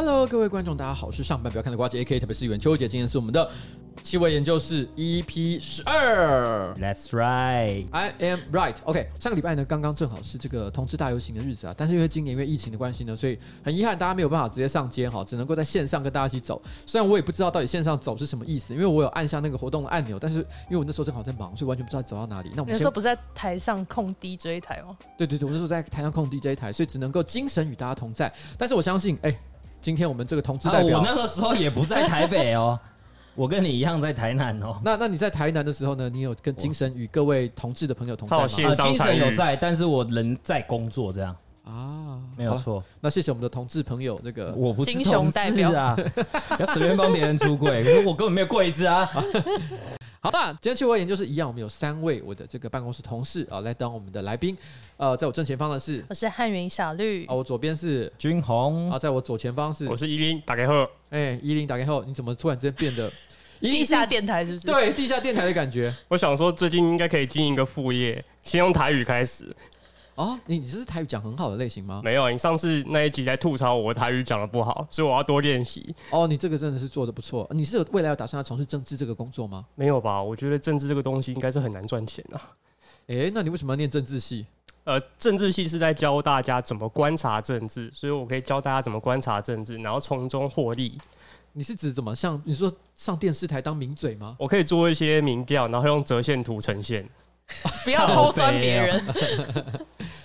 Hello，各位观众，大家好，我是上班不要看的瓜姐 AK，特别是元秋姐，今天是我们的气味研究室 EP 十二。That's right，I am right。OK，上个礼拜呢，刚刚正好是这个同志大游行的日子啊，但是因为今年因为疫情的关系呢，所以很遗憾，大家没有办法直接上街哈，只能够在线上跟大家一起走。虽然我也不知道到底线上走是什么意思，因为我有按下那个活动的按钮，但是因为我那时候正好在忙，所以完全不知道走到哪里。那我们那时候不是在台上控 DJ 台吗？对对对，我那时候在台上控 DJ 台，所以只能够精神与大家同在。但是我相信，哎。今天我们这个同志代表，啊、我那个时候也不在台北哦，我跟你一样在台南哦。那那你在台南的时候呢？你有跟精神与各位同志的朋友同在吗？啊、精神有在，但是我人在工作这样啊，没有错。那谢谢我们的同志朋友，那个我不是同志啊，不要随便帮别人出柜，可是我根本没有柜子啊。好吧，今天趣味研究室一样，我们有三位我的这个办公室同事啊，来当我们的来宾。呃，在我正前方的是，我是汉云小绿啊，我左边是君宏啊，在我左前方是，我是依林，打开后，哎，依林打开后，你怎么突然之间变得 地下电台是不是？对，地下电台的感觉。我想说，最近应该可以经营一个副业，先用台语开始。哦，你你这是台语讲很好的类型吗？没有，你上次那一集在吐槽我台语讲的不好，所以我要多练习。哦，你这个真的是做的不错。你是有未来要打算要从事政治这个工作吗？没有吧？我觉得政治这个东西应该是很难赚钱啊。诶，那你为什么要念政治系？呃，政治系是在教大家怎么观察政治，所以我可以教大家怎么观察政治，然后从中获利。你是指怎么像你说上电视台当名嘴吗？我可以做一些民调，然后用折线图呈现。不要偷酸别人。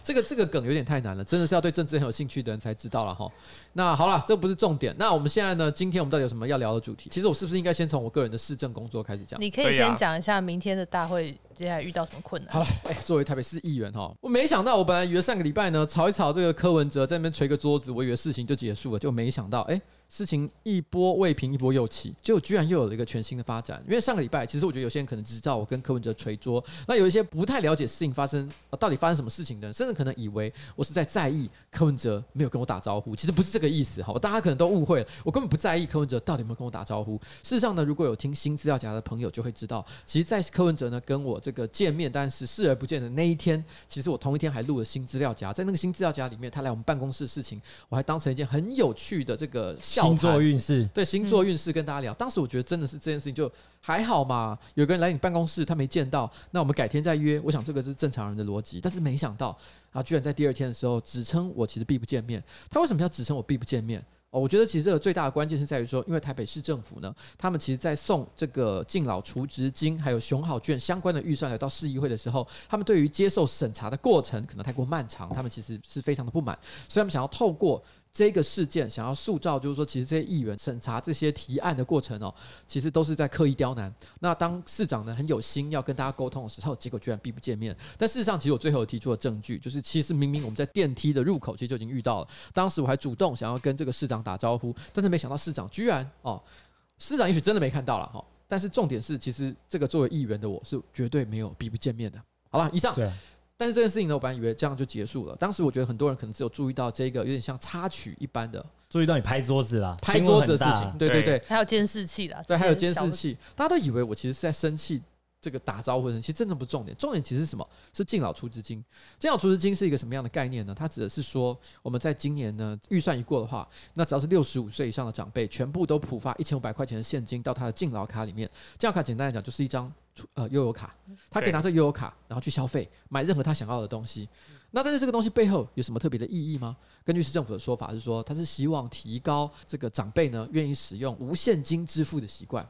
这个这个梗有点太难了，真的是要对政治很有兴趣的人才知道了哈。那好了，这不是重点。那我们现在呢？今天我们到底有什么要聊的主题？其实我是不是应该先从我个人的市政工作开始讲？你可以先讲一下明天的大会接下来遇到什么困难。好了，哎，作为台北市议员哈，我没想到，我本来以为上个礼拜呢，吵一吵这个柯文哲在那边捶个桌子，我以为事情就结束了，就没想到哎。事情一波未平，一波又起，结果居然又有了一个全新的发展。因为上个礼拜，其实我觉得有些人可能只知道我跟柯文哲捶桌，那有一些不太了解事情发生，到底发生什么事情的人，甚至可能以为我是在在意柯文哲没有跟我打招呼。其实不是这个意思，好，大家可能都误会了，我根本不在意柯文哲到底有没有跟我打招呼。事实上呢，如果有听新资料夹的朋友就会知道，其实，在柯文哲呢跟我这个见面，但是视而不见的那一天，其实我同一天还录了新资料夹，在那个新资料夹里面，他来我们办公室的事情，我还当成一件很有趣的这个。星座运势。对星座运势跟大家聊，当时我觉得真的是这件事情就还好嘛，有个人来你办公室，他没见到，那我们改天再约。我想这个是正常人的逻辑，但是没想到啊，居然在第二天的时候指称我其实必不见面。他为什么要指称我必不见面？哦，我觉得其实这个最大的关键是在于说，因为台北市政府呢，他们其实在送这个敬老储值金还有熊好券相关的预算来到市议会的时候，他们对于接受审查的过程可能太过漫长，他们其实是非常的不满，所以他们想要透过。这个事件想要塑造，就是说，其实这些议员审查这些提案的过程哦，其实都是在刻意刁难。那当市长呢很有心要跟大家沟通的时候，结果居然避不见面。但事实上，其实我最后提出的证据，就是其实明明我们在电梯的入口其实就已经遇到了。当时我还主动想要跟这个市长打招呼，但是没想到市长居然哦，市长也许真的没看到了哈。但是重点是，其实这个作为议员的我是绝对没有避不见面的。好了，以上。但是这件事情呢，我本来以为这样就结束了。当时我觉得很多人可能只有注意到这个有点像插曲一般的，注意到你拍桌子啦，拍桌子的事情，对对对，还有监视器啦，对，还有监视器，大家都以为我其实是在生气。这个打招呼的人，其实真的不重点，重点其实是什么？是敬老出资金。敬老出资金是一个什么样的概念呢？它指的是说，我们在今年呢预算一过的话，那只要是六十五岁以上的长辈，全部都普发一千五百块钱的现金到他的敬老卡里面。敬老卡简单来讲就是一张呃悠游卡，他可以拿着悠游卡，然后去消费，买任何他想要的东西。那但是这个东西背后有什么特别的意义吗？根据市政府的说法是说，他是希望提高这个长辈呢愿意使用无现金支付的习惯。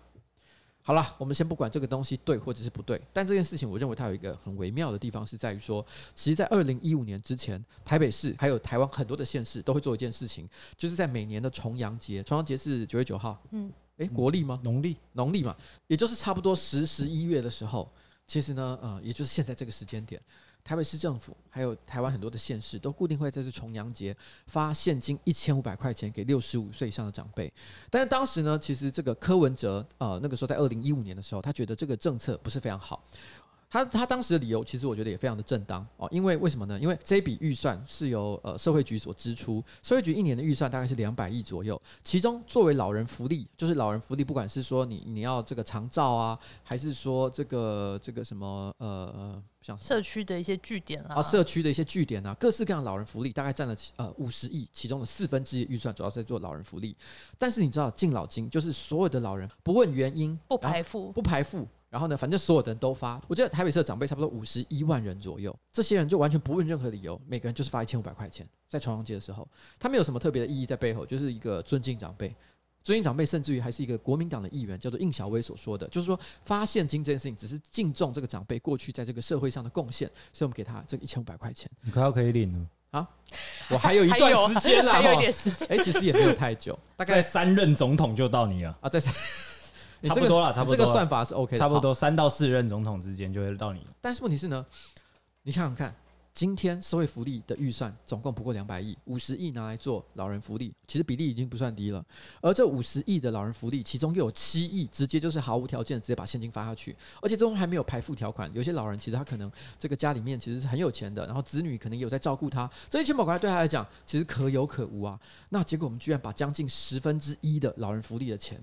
好了，我们先不管这个东西对或者是不对，但这件事情我认为它有一个很微妙的地方，是在于说，其实，在二零一五年之前，台北市还有台湾很多的县市都会做一件事情，就是在每年的重阳节，重阳节是九月九号，嗯，诶，国历吗？农历，农历嘛，也就是差不多十十一月的时候，其实呢，呃，也就是现在这个时间点。台北市政府还有台湾很多的县市都固定会在这重阳节发现金一千五百块钱给六十五岁以上的长辈，但是当时呢，其实这个柯文哲呃那个时候在二零一五年的时候，他觉得这个政策不是非常好。他他当时的理由，其实我觉得也非常的正当哦。因为为什么呢？因为这笔预算是由呃社会局所支出，社会局一年的预算大概是两百亿左右，其中作为老人福利，就是老人福利，不管是说你你要这个长照啊，还是说这个这个什么呃像社区的一些据点啊，啊社区的一些据点啊，各式各样老人福利，大概占了呃五十亿，其中的四分之一预算主要是在做老人福利。但是你知道敬老金就是所有的老人不问原因不排富不排富。然后呢，反正所有的人都发。我记得台北市的长辈差不多五十一万人左右，这些人就完全不问任何理由，每个人就是发一千五百块钱。在重阳节的时候，他没有什么特别的意义在背后，就是一个尊敬长辈。尊敬长辈，甚至于还是一个国民党的议员，叫做应小薇所说的，就是说发现金这件事情只是敬重这个长辈过去在这个社会上的贡献，所以我们给他这一千五百块钱。你快要可以领了啊！我还有一段时间了，还有一点时间。哎，其实也没有太久，大概三任总统就到你了啊！在。差不多了，差不多。这个算法是 OK 的，差不多三到四任总统之间就会到你。但是问题是呢，你想想看，今天社会福利的预算总共不过两百亿，五十亿拿来做老人福利，其实比例已经不算低了。而这五十亿的老人福利，其中又有七亿直接就是毫无条件直接把现金发下去，而且中还没有排富条款。有些老人其实他可能这个家里面其实是很有钱的，然后子女可能也有在照顾他，这一千百块对他来讲其实可有可无啊。那结果我们居然把将近十分之一的老人福利的钱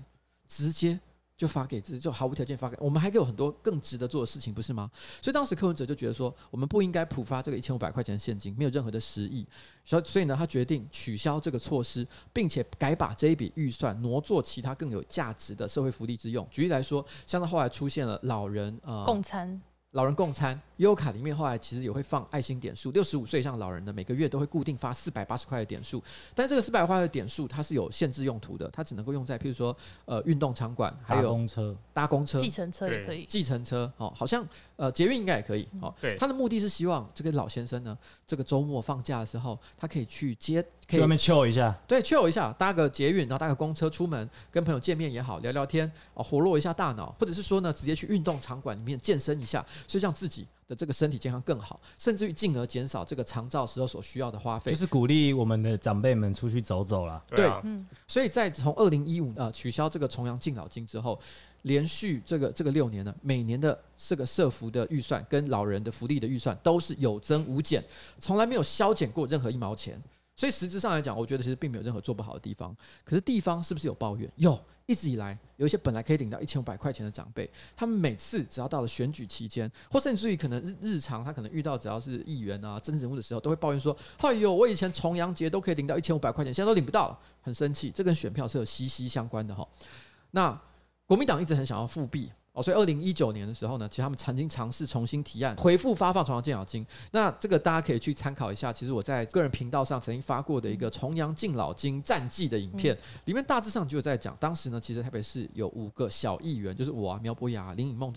直接。就发给自己，就毫无条件发给我们，还给我很多更值得做的事情，不是吗？所以当时柯文哲就觉得说，我们不应该普发这个一千五百块钱的现金，没有任何的实意。所以，所以呢，他决定取消这个措施，并且改把这一笔预算挪作其他更有价值的社会福利之用。举例来说，像他后来出现了老人呃共餐。老人共餐悠游卡里面后来其实也会放爱心点数，六十五岁以上老人的每个月都会固定发四百八十块的点数，但这个四百块的点数它是有限制用途的，它只能够用在譬如说呃运动场馆，还有公车、搭公车、计程车也可以，计程车哦，好像呃捷运应该也可以哦。对，他的目的是希望这个老先生呢，这个周末放假的时候，他可以去接。去外面 chill 一下，对，chill 一下，搭个捷运，然后搭个公车出门，跟朋友见面也好，聊聊天，哦，活络一下大脑，或者是说呢，直接去运动场馆里面健身一下，所以让自己的这个身体健康更好，甚至于进而减少这个长照时候所需要的花费，就是鼓励我们的长辈们出去走走啦。对，嗯，所以在从二零一五呃取消这个重阳敬老金之后，连续这个这个六年呢，每年的这个社福的预算跟老人的福利的预算都是有增无减，从来没有削减过任何一毛钱。所以实质上来讲，我觉得其实并没有任何做不好的地方。可是地方是不是有抱怨？有，一直以来有一些本来可以领到一千五百块钱的长辈，他们每次只要到了选举期间，或甚至于可能日日常他可能遇到只要是议员啊、政治人物的时候，都会抱怨说：“哎呦，我以前重阳节都可以领到一千五百块钱，现在都领不到了，很生气。”这跟选票是有息息相关的哈。那国民党一直很想要复辟。哦，所以二零一九年的时候呢，其实他们曾经尝试重新提案回复发放重阳敬老金。那这个大家可以去参考一下。其实我在个人频道上曾经发过的一个重阳敬老金战绩的影片，里面大致上就有在讲，当时呢，其实台北市有五个小议员，就是我啊、苗博雅、林颖孟、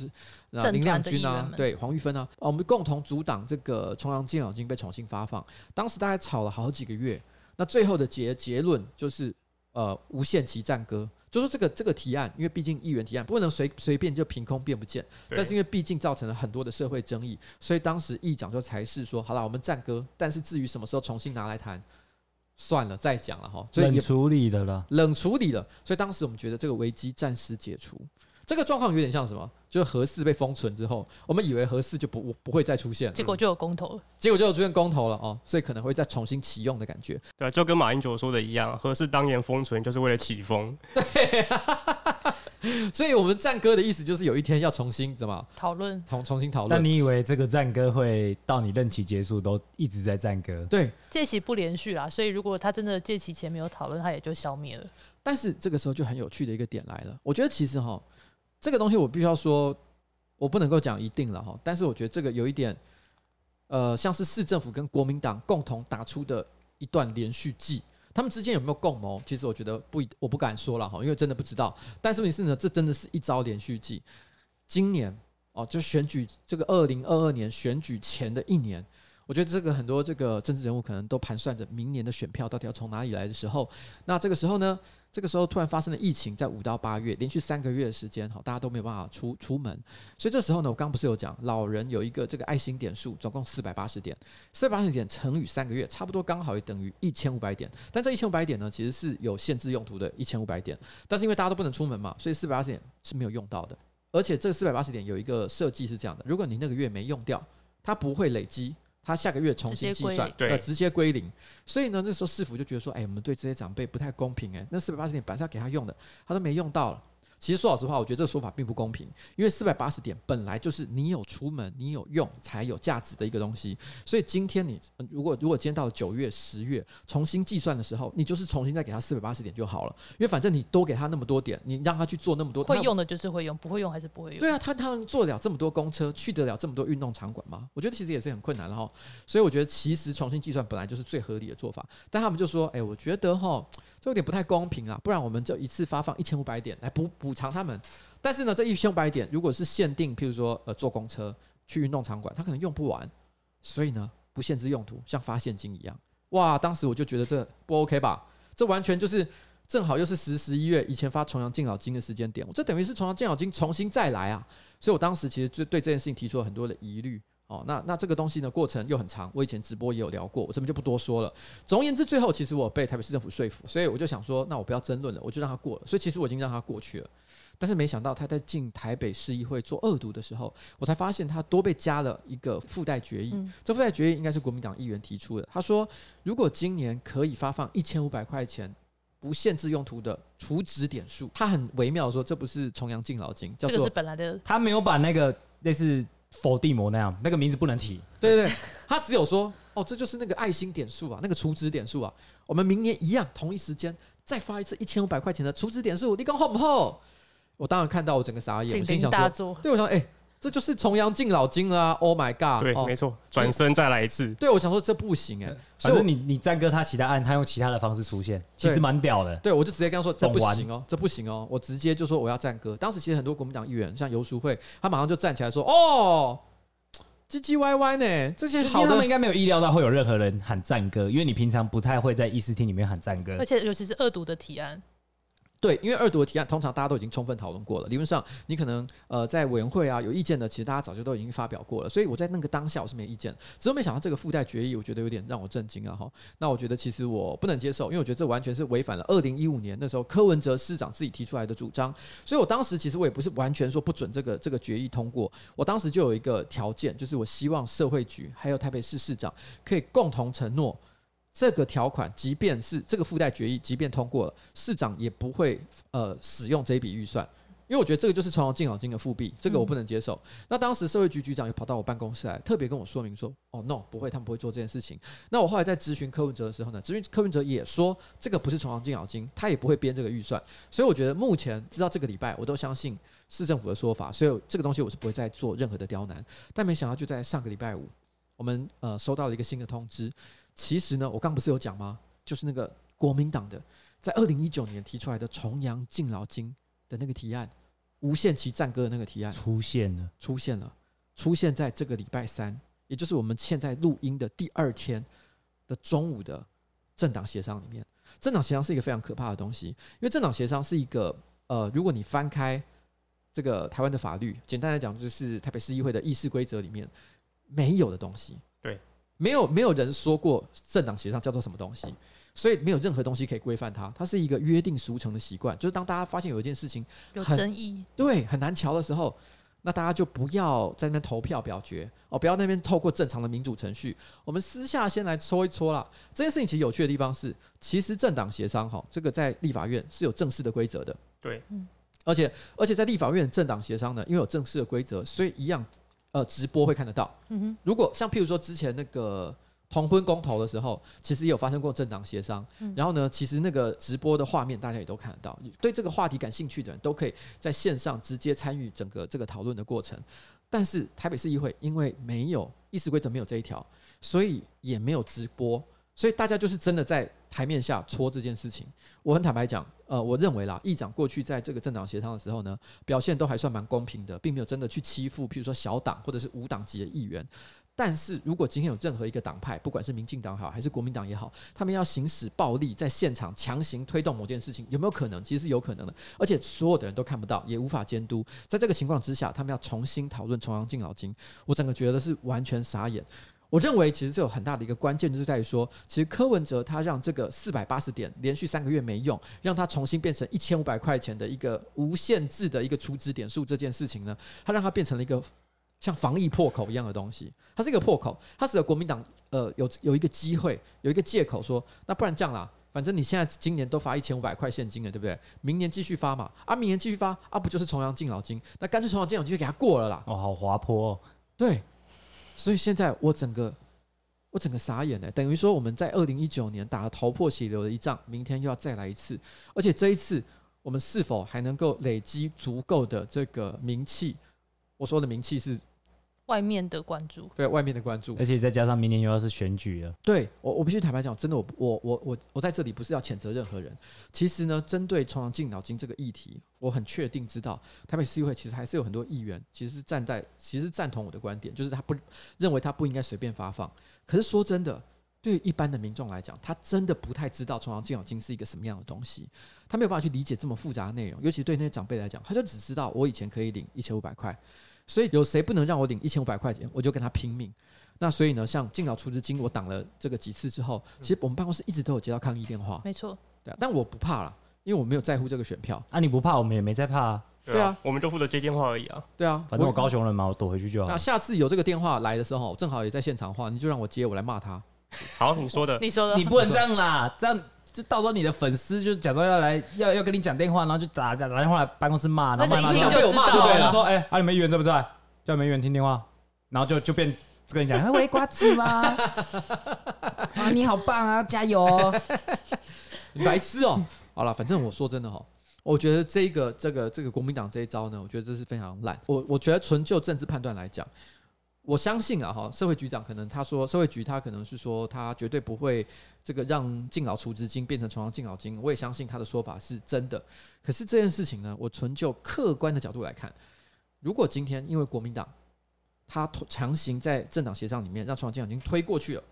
啊、林亮君啊，对黄玉芬啊，我们共同阻挡这个重阳敬老金被重新发放。当时大概吵了好几个月，那最后的结结论就是呃无限期战歌。就说这个这个提案，因为毕竟议员提案不能随随便就凭空变不见，但是因为毕竟造成了很多的社会争议，所以当时议长就才是说，好了，我们战歌，但是至于什么时候重新拿来谈，算了再讲了哈。所以冷处理的了，冷处理了，所以当时我们觉得这个危机暂时解除。这个状况有点像什么？就是核四被封存之后，我们以为核四就不不会再出现，结果就有公投了，结果就有出现公投了哦，所以可能会再重新启用的感觉。对，就跟马英九说的一样，核四当年封存就是为了起风。对，所以我们战歌的意思就是有一天要重新怎么讨论，重重新讨论。那你以为这个战歌会到你任期结束都一直在战歌？对，届期不连续啦，所以如果他真的届期前没有讨论，他也就消灭了。但是这个时候就很有趣的一个点来了，我觉得其实哈。这个东西我必须要说，我不能够讲一定了哈，但是我觉得这个有一点，呃，像是市政府跟国民党共同打出的一段连续剧，他们之间有没有共谋？其实我觉得不，我不敢说了哈，因为真的不知道。但是问题是呢，这真的是一招连续剧。今年哦，就选举这个二零二二年选举前的一年，我觉得这个很多这个政治人物可能都盘算着明年的选票到底要从哪里来的时候，那这个时候呢？这个时候突然发生了疫情，在五到八月连续三个月的时间，好，大家都没有办法出出门，所以这时候呢，我刚不是有讲，老人有一个这个爱心点数，总共四百八十点，四百八十点乘以三个月，差不多刚好也等于一千五百点。但这一千五百点呢，其实是有限制用途的，一千五百点。但是因为大家都不能出门嘛，所以四百八十点是没有用到的。而且这四百八十点有一个设计是这样的：如果你那个月没用掉，它不会累积，它下个月重新计算，对，直接归零。所以呢，这时候市府就觉得说，哎，我们对这些长辈不太公平，哎，那四百八十点本来是要给他用的，他都没用到了。其实说老实话，我觉得这个说法并不公平，因为四百八十点本来就是你有出门、你有用才有价值的一个东西。所以今天你如果如果今天到了九月、十月重新计算的时候，你就是重新再给他四百八十点就好了。因为反正你多给他那么多点，你让他去做那么多，会用的就是会用，不会用还是不会用。对啊，他他能做得了这么多公车，去得了这么多运动场馆吗？我觉得其实也是很困难的哈。所以我觉得其实重新计算本来就是最合理的做法。但他们就说，哎，我觉得哈这有点不太公平啊，不然我们就一次发放一千五百点来补补偿他们。但是呢，这一千五百点如果是限定，譬如说呃坐公车去运动场馆，他可能用不完，所以呢不限制用途，像发现金一样。哇，当时我就觉得这不 OK 吧？这完全就是正好又是十十一月以前发重阳敬老金的时间点，我这等于是重阳敬老金重新再来啊！所以我当时其实就对这件事情提出了很多的疑虑。哦，那那这个东西呢，过程又很长，我以前直播也有聊过，我这边就不多说了。总而言之，最后其实我被台北市政府说服，所以我就想说，那我不要争论了，我就让它过了。所以其实我已经让它过去了。但是没想到他在进台北市议会做恶毒的时候，我才发现他多被加了一个附带决议。嗯、这附带决议应该是国民党议员提出的。他说，如果今年可以发放一千五百块钱不限制用途的储值点数，他很微妙说，这不是重阳敬老金，叫做这个是本来的。他没有把那个类似否地魔那样那个名字不能提。对对对，他只有说，哦，这就是那个爱心点数啊，那个储值点数啊，我们明年一样同一时间再发一次一千五百块钱的储值点数，你讲好不好？我当然看到我整个傻眼，我心想说，对我想，哎、欸，这就是重阳敬老金啊！Oh my god！对，哦、没错，转身再来一次。对，我想说这不行哎、欸，所以你你战歌他其他案，他用其他的方式出现，其实蛮屌的。对，我就直接跟他说这不行哦，这不行哦，我直接就说我要战歌。当时其实很多国民党议员，像游淑慧，他马上就站起来说，哦，唧唧歪歪呢，这些好的他们应该没有意料到会有任何人喊赞歌，因为你平常不太会在议事厅里面喊赞歌，而且尤其是恶毒的提案。对，因为二读的提案通常大家都已经充分讨论过了，理论上你可能呃在委员会啊有意见的，其实大家早就都已经发表过了，所以我在那个当下我是没意见，只是没想到这个附带决议，我觉得有点让我震惊啊哈。那我觉得其实我不能接受，因为我觉得这完全是违反了二零一五年那时候柯文哲市长自己提出来的主张，所以我当时其实我也不是完全说不准这个这个决议通过，我当时就有一个条件，就是我希望社会局还有台北市市长可以共同承诺。这个条款，即便是这个附带决议，即便通过了，市长也不会呃使用这一笔预算，因为我觉得这个就是重阳敬老金的复辟，这个我不能接受。嗯、那当时社会局局长也跑到我办公室来，特别跟我说明说：“哦，no，不会，他们不会做这件事情。”那我后来在咨询柯文哲的时候呢，咨询柯文哲也说，这个不是重阳敬老金，他也不会编这个预算。所以我觉得目前直到这个礼拜，我都相信市政府的说法，所以这个东西我是不会再做任何的刁难。但没想到就在上个礼拜五，我们呃收到了一个新的通知。其实呢，我刚不是有讲吗？就是那个国民党的，在二零一九年提出来的重阳敬老金的那个提案，无限期战歌的那个提案出现了，出现了，出现在这个礼拜三，也就是我们现在录音的第二天的中午的政党协商里面。政党协商是一个非常可怕的东西，因为政党协商是一个呃，如果你翻开这个台湾的法律，简单来讲就是台北市议会的议事规则里面没有的东西。没有没有人说过政党协商叫做什么东西，所以没有任何东西可以规范它。它是一个约定俗成的习惯，就是当大家发现有一件事情有争议，对，很难瞧的时候，那大家就不要在那边投票表决哦，不要那边透过正常的民主程序，我们私下先来搓一搓啦。这件事情其实有趣的地方是，其实政党协商哈，这个在立法院是有正式的规则的，对，嗯，而且而且在立法院政党协商呢，因为有正式的规则，所以一样。呃，直播会看得到。嗯哼，如果像譬如说之前那个同婚公投的时候，其实也有发生过政党协商。嗯，然后呢，其实那个直播的画面大家也都看得到。对这个话题感兴趣的人都可以在线上直接参与整个这个讨论的过程。但是台北市议会因为没有议事规则没有这一条，所以也没有直播。所以大家就是真的在台面下戳这件事情。我很坦白讲，呃，我认为啦，议长过去在这个政党协商的时候呢，表现都还算蛮公平的，并没有真的去欺负，譬如说小党或者是无党籍的议员。但是如果今天有任何一个党派，不管是民进党好还是国民党也好，他们要行使暴力在现场强行推动某件事情，有没有可能？其实是有可能的，而且所有的人都看不到，也无法监督。在这个情况之下，他们要重新讨论重阳敬老金，我整个觉得是完全傻眼。我认为其实这有很大的一个关键，就是在于说，其实柯文哲他让这个四百八十点连续三个月没用，让他重新变成一千五百块钱的一个无限制的一个储值点数这件事情呢，他让它变成了一个像防疫破口一样的东西，它是一个破口，它使得国民党呃有有一个机会，有一个借口说，那不然这样啦，反正你现在今年都发一千五百块现金了，对不对？明年继续发嘛，啊，明年继续发啊，不就是重阳敬老金？那干脆重阳敬老金就给他过了啦。哦，好滑坡哦，对。所以现在我整个我整个傻眼了，等于说我们在二零一九年打了头破血流的一仗，明天又要再来一次，而且这一次我们是否还能够累积足够的这个名气？我说的名气是。外面的关注，对外面的关注，而且再加上明年又要是选举了，对我，我必须坦白讲，真的我，我我我我我在这里不是要谴责任何人。其实呢，针对重阳敬老金这个议题，我很确定知道台北市议会其实还是有很多议员其实是站在，其实赞同我的观点，就是他不认为他不应该随便发放。可是说真的，对于一般的民众来讲，他真的不太知道重阳敬老金是一个什么样的东西，他没有办法去理解这么复杂的内容，尤其对那些长辈来讲，他就只知道我以前可以领一千五百块。所以有谁不能让我领一千五百块钱，我就跟他拼命。那所以呢，像敬老出资金，我挡了这个几次之后，其实我们办公室一直都有接到抗议电话。没错，对啊，但我不怕了，因为我没有在乎这个选票。啊，你不怕，我们也没在怕啊。对啊，我们就负责接电话而已啊。对啊，反正我高雄人嘛，我躲回去就好。那下次有这个电话来的时候，正好也在现场的话，你就让我接，我来骂他。好，你说的，你说的，你不能这样啦，这样就到时候你的粉丝就假装要来要要跟你讲电话，然后就打打打电话来办公室骂，然后骂骂就被我骂就对了。说，哎，啊，你们议员在不在？叫没人听电话，然后就就变跟你讲，喂，瓜子吗？啊，你好棒啊，加油哦！白痴哦！好了，反正我说真的哈，我觉得这个这个这个国民党这一招呢，我觉得这是非常烂。我我觉得纯就政治判断来讲，我相信啊哈，社会局长可能他说社会局他可能是说他绝对不会这个让敬老储值金变成重阳敬老金，我也相信他的说法是真的。可是这件事情呢，我纯就客观的角度来看。如果今天因为国民党他强行在政党协商里面让重阳敬老金推过去了，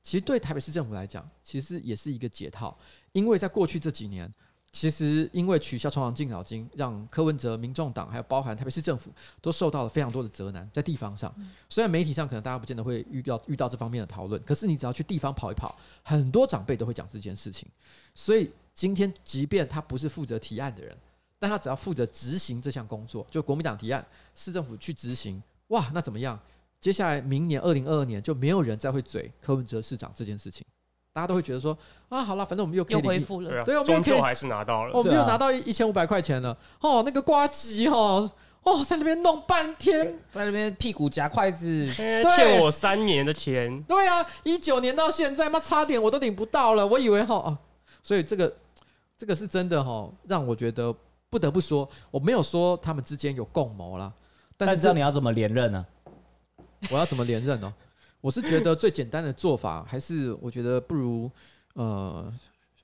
其实对台北市政府来讲，其实也是一个解套。因为在过去这几年，其实因为取消重阳敬老金，让柯文哲、民众党还有包含台北市政府都受到了非常多的责难。在地方上，虽然媒体上可能大家不见得会遇到遇到这方面的讨论，可是你只要去地方跑一跑，很多长辈都会讲这件事情。所以今天，即便他不是负责提案的人。但他只要负责执行这项工作，就国民党提案，市政府去执行，哇，那怎么样？接下来明年二零二二年就没有人再会嘴柯文哲市长这件事情，大家都会觉得说啊，好了，反正我们又可以又恢复了，对啊，终究还是拿到了，我们又拿到一千五百块钱了，哦，那个瓜吉哦，哦，在那边弄半天，在那边屁股夹筷子，欠我三年的钱，对啊，一九年到现在，妈差点我都领不到了，我以为哈哦，所以这个这个是真的哈，让我觉得。不得不说，我没有说他们之间有共谋啦。但是这但你要怎么连任呢？我要怎么连任呢？我是觉得最简单的做法，还是我觉得不如呃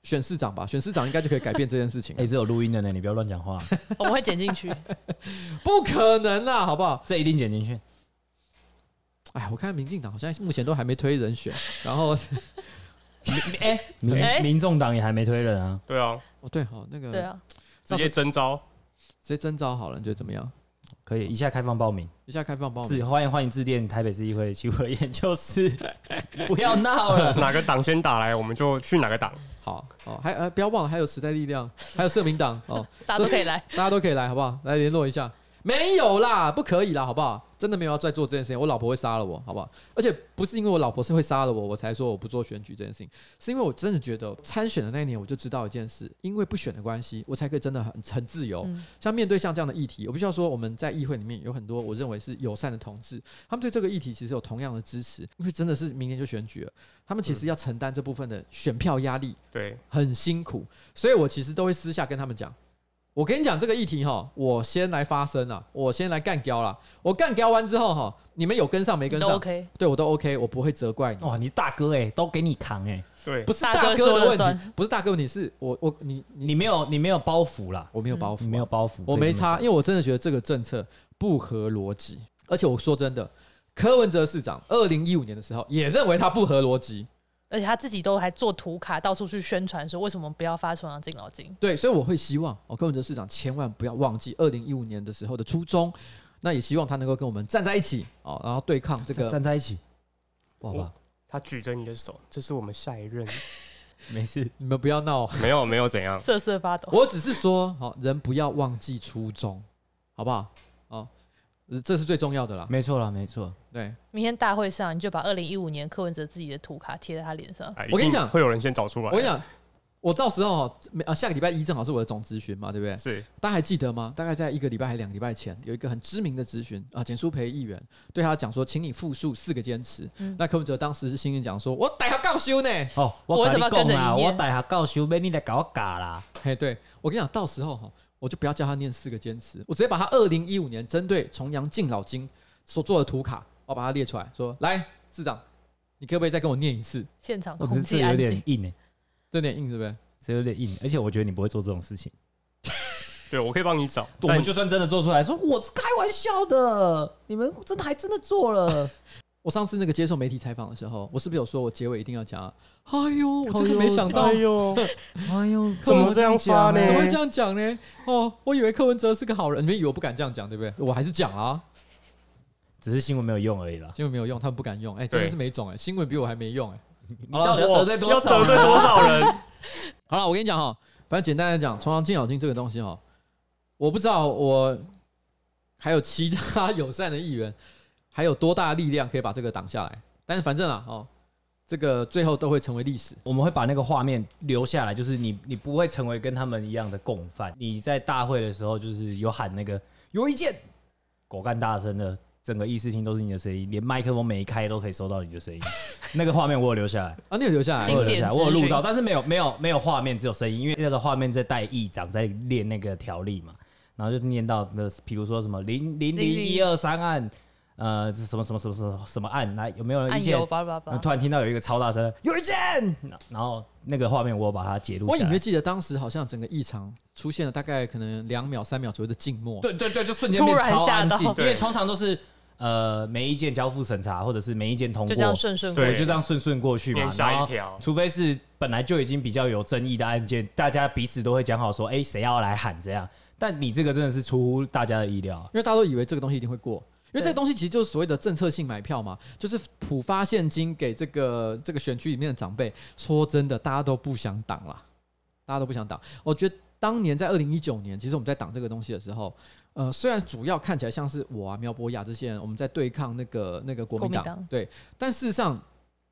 选市长吧。选市长应该就可以改变这件事情。哎、欸，这有录音的呢，你不要乱讲话。我们会剪进去。不可能啦，好不好？这一定剪进去。哎，我看民进党好像目前都还没推人选，然后 哎，民民众党也还没推人啊。对啊，哦对，好那个对啊。直接征招，直接征招好了，你觉得怎么样？可以，一下开放报名，一下开放报名，自欢迎欢迎致电台北市议会期货研究室，不要闹了，哪个党先打来，我们就去哪个党。好，哦，还呃，不要忘了，还有时代力量，还有社民党哦，大家都可以来，大家都可以来，好不好？来联络一下。没有啦，不可以啦，好不好？真的没有要再做这件事情，我老婆会杀了我，好不好？而且不是因为我老婆是会杀了我，我才说我不做选举这件事情，是因为我真的觉得参选的那一年我就知道一件事，因为不选的关系，我才可以真的很很自由。像面对像这样的议题，我必须要说，我们在议会里面有很多我认为是友善的同志，他们对这个议题其实有同样的支持，因为真的是明年就选举了，他们其实要承担这部分的选票压力，对，很辛苦，所以我其实都会私下跟他们讲。我跟你讲这个议题哈，我先来发声啊，我先来干掉了。我干掉完之后哈，你们有跟上没跟上？都 OK，对我都 OK，我不会责怪你。哇，你大哥哎，都给你扛哎，对，不是大哥的问题，不是大哥问题，是我我你你没有你没有包袱啦，我没有包袱，没有包袱，我没差，因为我真的觉得这个政策不合逻辑，而且我说真的，柯文哲市长二零一五年的时候也认为他不合逻辑。而且他自己都还做图卡，到处去宣传说为什么不要发重阳敬老金。对，所以我会希望哦，柯文哲市长千万不要忘记二零一五年的时候的初衷，那也希望他能够跟我们站在一起哦，然后对抗这个站在一起，不好吧？他举着你的手，这是我们下一任。没事，你们不要闹，没有没有怎样，瑟瑟发抖。我只是说，好人不要忘记初衷，好不好？哦，这是最重要的啦。没错啦，没错。对，明天大会上，你就把二零一五年柯文哲自己的图卡贴在他脸上。哎我跟你讲会有人先找出来。我跟你讲，我到时候每啊下个礼拜一正好是我的总咨询嘛，对不对？是大家还记得吗？大概在一个礼拜还两个礼拜前，有一个很知名的咨询啊，简书培议员对他讲说，请你复述四个坚持。嗯那柯文哲当时是心里讲说，我逮他告休呢。哦，我我跟你为什么要跟着你我逮他告休，被你来搞我嘎啦。嘿，对我跟你讲，到时候哈，我就不要叫他念四个坚持，我直接把他二零一五年针对重阳敬老金所做的图卡，我把它列出来，说来，市长，你可不可以再跟我念一次？现场我只是这空气安有点。硬诶，这有点硬，是不是？这有点硬，而且我觉得你不会做这种事情。对，我可以帮你找。我们就算真的做出来，说我是开玩笑的，你们真的还真的做了。我上次那个接受媒体采访的时候，我是不是有说我结尾一定要讲？哎呦，我真的没想到，哎呦，哎呦，怎么这样发呢怎么会这样讲呢？哦，我以为柯文哲是个好人，你们以为我不敢这样讲，对不对？我还是讲啊，只是新闻没有用而已啦。新闻没有用，他们不敢用，哎，真的是没种哎，新闻比我还没用哎。你到底要得罪多要少？得罪多少人？好了，我跟你讲哈，反正简单来讲，重阳敬老金这个东西哈，我不知道我还有其他友善的议员，还有多大的力量可以把这个挡下来。但是反正啊，哦，这个最后都会成为历史。我们会把那个画面留下来，就是你你不会成为跟他们一样的共犯。你在大会的时候，就是有喊那个有意见，狗干大声的，整个议事厅都是你的声音，连麦克风没开都可以收到你的声音。那个画面我有留下来，啊，你有留下来我有留下来，我有录到，但是没有没有没有画面，只有声音，因为那个画面在带议长在念那个条例嘛，然后就念到那比如说什么零零零一二三案，呃，这什么什么什么什么什么案，来有没有人意见按钮？叭叭叭然后。突然听到有一个超大声，有意见，然后那个画面我有把它截录下来。我隐约记得当时好像整个异常出现了大概可能两秒、三秒左右的静默。对对对，就瞬间变突然超安静，吓到因为通常都是呃没意见交付审查，或者是没意见通过，就这样顺顺过就这样顺顺过去嘛念。下然后一条，除非是本来就已经比较有争议的案件，大家彼此都会讲好说，哎，谁要来喊这样。但你这个真的是出乎大家的意料，因为大家都以为这个东西一定会过，因为这个东西其实就是所谓的政策性买票嘛，就是普发现金给这个这个选区里面的长辈。说真的，大家都不想挡啦，大家都不想挡。我觉得当年在二零一九年，其实我们在挡这个东西的时候，呃，虽然主要看起来像是我啊、苗博雅这些人，我们在对抗那个那个国民党，国民党对，但事实上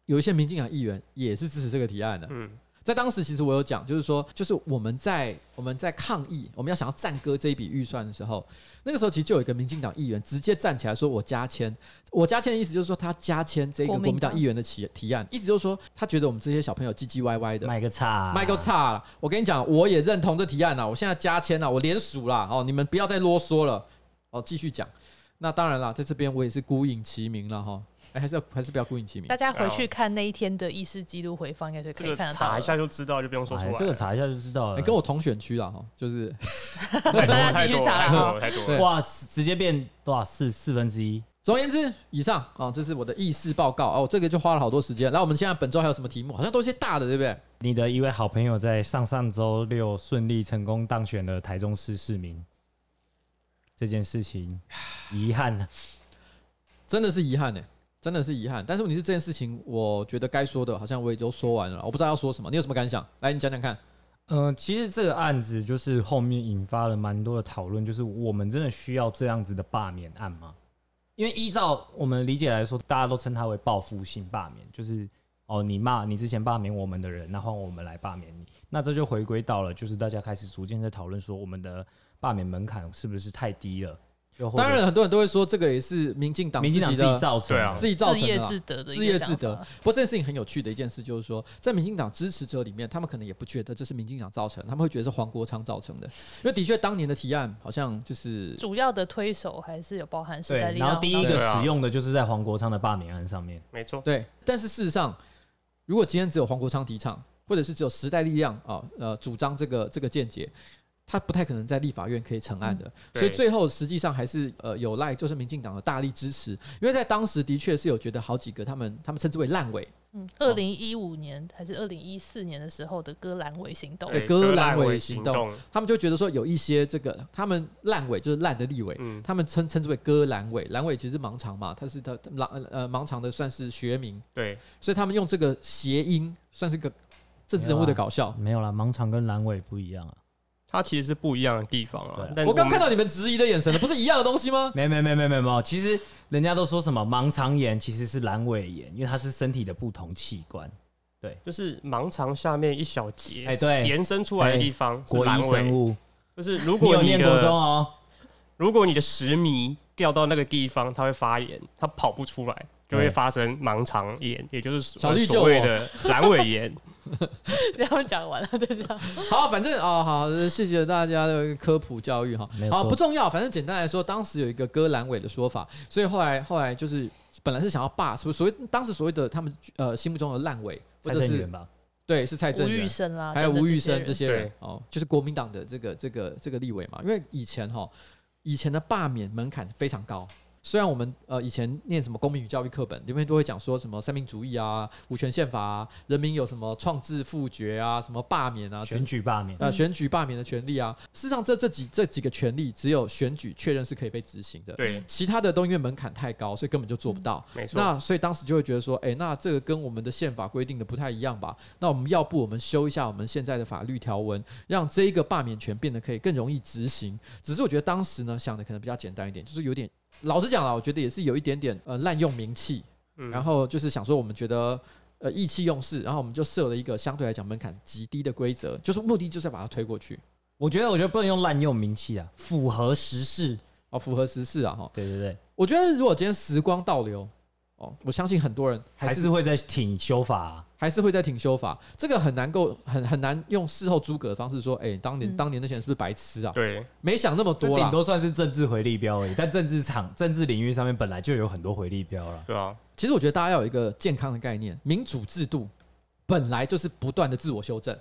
有一些民进党议员也是支持这个提案的。嗯，在当时，其实我有讲，就是说，就是我们在我们在抗议，我们要想要暂搁这一笔预算的时候，那个时候其实就有一个民进党议员直接站起来说：“我加签。”我加签的意思就是说，他加签这个国民党议员的提提案，意思就是说，他觉得我们这些小朋友唧唧歪歪的，卖个差，卖个差了。我跟你讲，我也认同这提案了，我现在加签了，我连署了哦，你们不要再啰嗦了哦，继续讲。那当然了，在这边我也是孤影其名了哈。哎，还是要还是不要孤影其名大。家回去看那一天的议事记录回放，应该就可以看得到了。查一下就知道，就不用说出哎来。这个查一下就知道了。你，跟我同选区了哈，就是 太多了大家继续查太多太多了。哇，直接变多少四四分之一。总而言之，以上啊，这是我的议事报告哦，这个就花了好多时间。那我们现在本周还有什么题目？好像都是些大的，对不对？你的一位好朋友在上上周六顺利成功当选了台中市市民，这件事情遗憾啊真的是遗憾呢，真的是遗憾。但是问题是这件事情，我觉得该说的，好像我也都说完了，我不知道要说什么。你有什么感想？来，你讲讲看。呃，其实这个案子就是后面引发了蛮多的讨论，就是我们真的需要这样子的罢免案吗？因为依照我们理解来说，大家都称它为报复性罢免，就是哦，你骂你之前罢免我们的人，那换我们来罢免你，那这就回归到了，就是大家开始逐渐在讨论说，我们的罢免门槛是不是太低了？当然，很多人都会说这个也是民进党民进党自己造成的，啊自己造自业成的啦自得的自业自得。不过这件事情很有趣的一件事就是说，在民进党支持者里面，他们可能也不觉得这是民进党造成，他们会觉得是黄国昌造成的。因为的确当年的提案好像就是主要的推手还是有包含时代，力量。然后第一个使用的就是在黄国昌的罢免案上面。没错，对，但是事实上，如果今天只有黄国昌提倡，或者是只有时代力量啊呃主张这个这个见解，他不太可能在立法院可以成案的，嗯、所以最后实际上还是呃有赖就是民进党的大力支持，因为在当时的确是有觉得好几个他们他们称之为烂尾，嗯，二零一五年还是二零一四年的时候的割阑尾行动，对，割阑尾尾行动，他们就觉得说有一些这个他们烂尾就是烂的立委，嗯、他们称称之为割阑尾，阑尾其实是盲肠嘛，它是他狼呃盲肠的算是学名，对，所以他们用这个谐音算是个政治人物的搞笑，没有啦，盲肠跟阑尾不一样啊。它其实是不一样的地方啊。但我刚看到你们质疑的眼神了，不是一样的东西吗？没没没没没没有，其实人家都说什么盲肠炎其实是阑尾炎，因为它是身体的不同器官。对，就是盲肠下面一小节，哎对延伸出来的地方是国阑尾。生物，就是如你有果你念国中的哦，如果你的食糜掉到那个地方，它会发炎，它跑不出来，就会发生盲肠炎，也就是所谓的阑尾炎。他们讲完了，就这样。好，反正啊、哦，好，谢谢大家的科普教育哈。好，不重要，反正简单来说，当时有一个割阑尾的说法，所以后来后来就是本来是想要罢，所所谓当时所谓的他们呃心目中的烂尾，或者是蔡正元吧，对是蔡正吴玉元，生啦，还有吴玉生这些人哦，就是国民党的这个这个这个立委嘛，因为以前哈以前的罢免门槛非常高。虽然我们呃以前念什么公民与教育课本里面都会讲说什么三民主义啊、五权宪法啊、人民有什么创制复决啊、什么罢免啊、选举罢免，呃选举罢免的权利啊，事实上这这几这几个权利只有选举确认是可以被执行的，对，其他的都因为门槛太高，所以根本就做不到。没错。那所以当时就会觉得说，哎、欸，那这个跟我们的宪法规定的不太一样吧？那我们要不我们修一下我们现在的法律条文，让这一个罢免权变得可以更容易执行？只是我觉得当时呢想的可能比较简单一点，就是有点。老实讲啊，我觉得也是有一点点呃滥用名气，嗯然后就是想说我们觉得呃意气用事，然后我们就设了一个相对来讲门槛极低的规则，就是目的就是要把它推过去，我觉得我觉得不能用滥用名气啊，符合时事，哦，符合时事啊哈。对对对，我觉得如果今天时光倒流，哦，我相信很多人还是会在挺修法啊。还是会在挺修法，这个很难够很很难用事后诸葛的方式说，哎、欸，当年、嗯、当年那些人是不是白痴啊？对，没想那么多啦顶多算是政治回力标而已，但政治场、政治领域上面本来就有很多回力标了。对啊，其实我觉得大家要有一个健康的概念，民主制度本来就是不断的自我修正。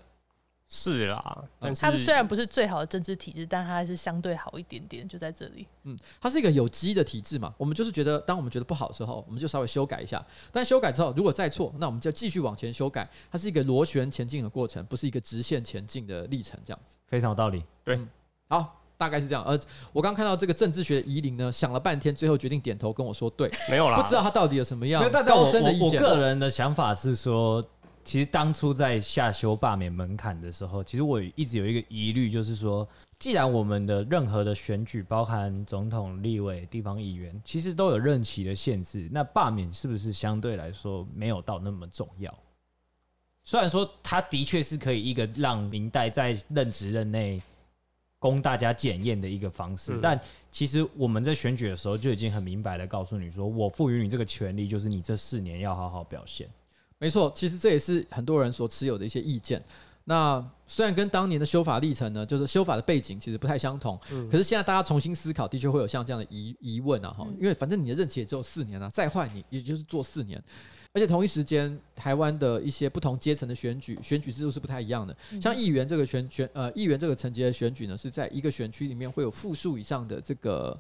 是啦，但是他们虽然不是最好的政治体制，但它还是相对好一点点，就在这里。嗯，它是一个有机的体制嘛。我们就是觉得，当我们觉得不好的时候，我们就稍微修改一下。但修改之后，如果再错，那我们就继续往前修改。它是一个螺旋前进的过程，不是一个直线前进的历程。这样子非常有道理。对，好，大概是这样。呃，我刚看到这个政治学的夷陵呢，想了半天，最后决定点头跟我说对。没有啦，不知道他到底有什么样高深的意见。我我个人的想法是说，其实当初在下修罢免门槛的时候，其实我一直有一个疑虑，就是说，既然我们的任何的选举，包含总统、立委、地方议员，其实都有任期的限制，那罢免是不是相对来说没有到那么重要？虽然说它的确是可以一个让明代在任职任内供大家检验的一个方式，嗯但其实我们在选举的时候就已经很明白的告诉你说，我赋予你这个权利，就是你这四年要好好表现。没错，其实这也是很多人所持有的一些意见。那虽然跟当年的修法历程呢，就是修法的背景其实不太相同，嗯可是现在大家重新思考，的确会有像这样的疑疑问啊哈，嗯因为反正你的任期也只有四年啊，再换你也就是做四年，而且同一时间台湾的一些不同阶层的选举选举制度是不太一样的，像议员这个选选呃议员这个层级的选举呢，是在一个选区里面会有复数以上的这个。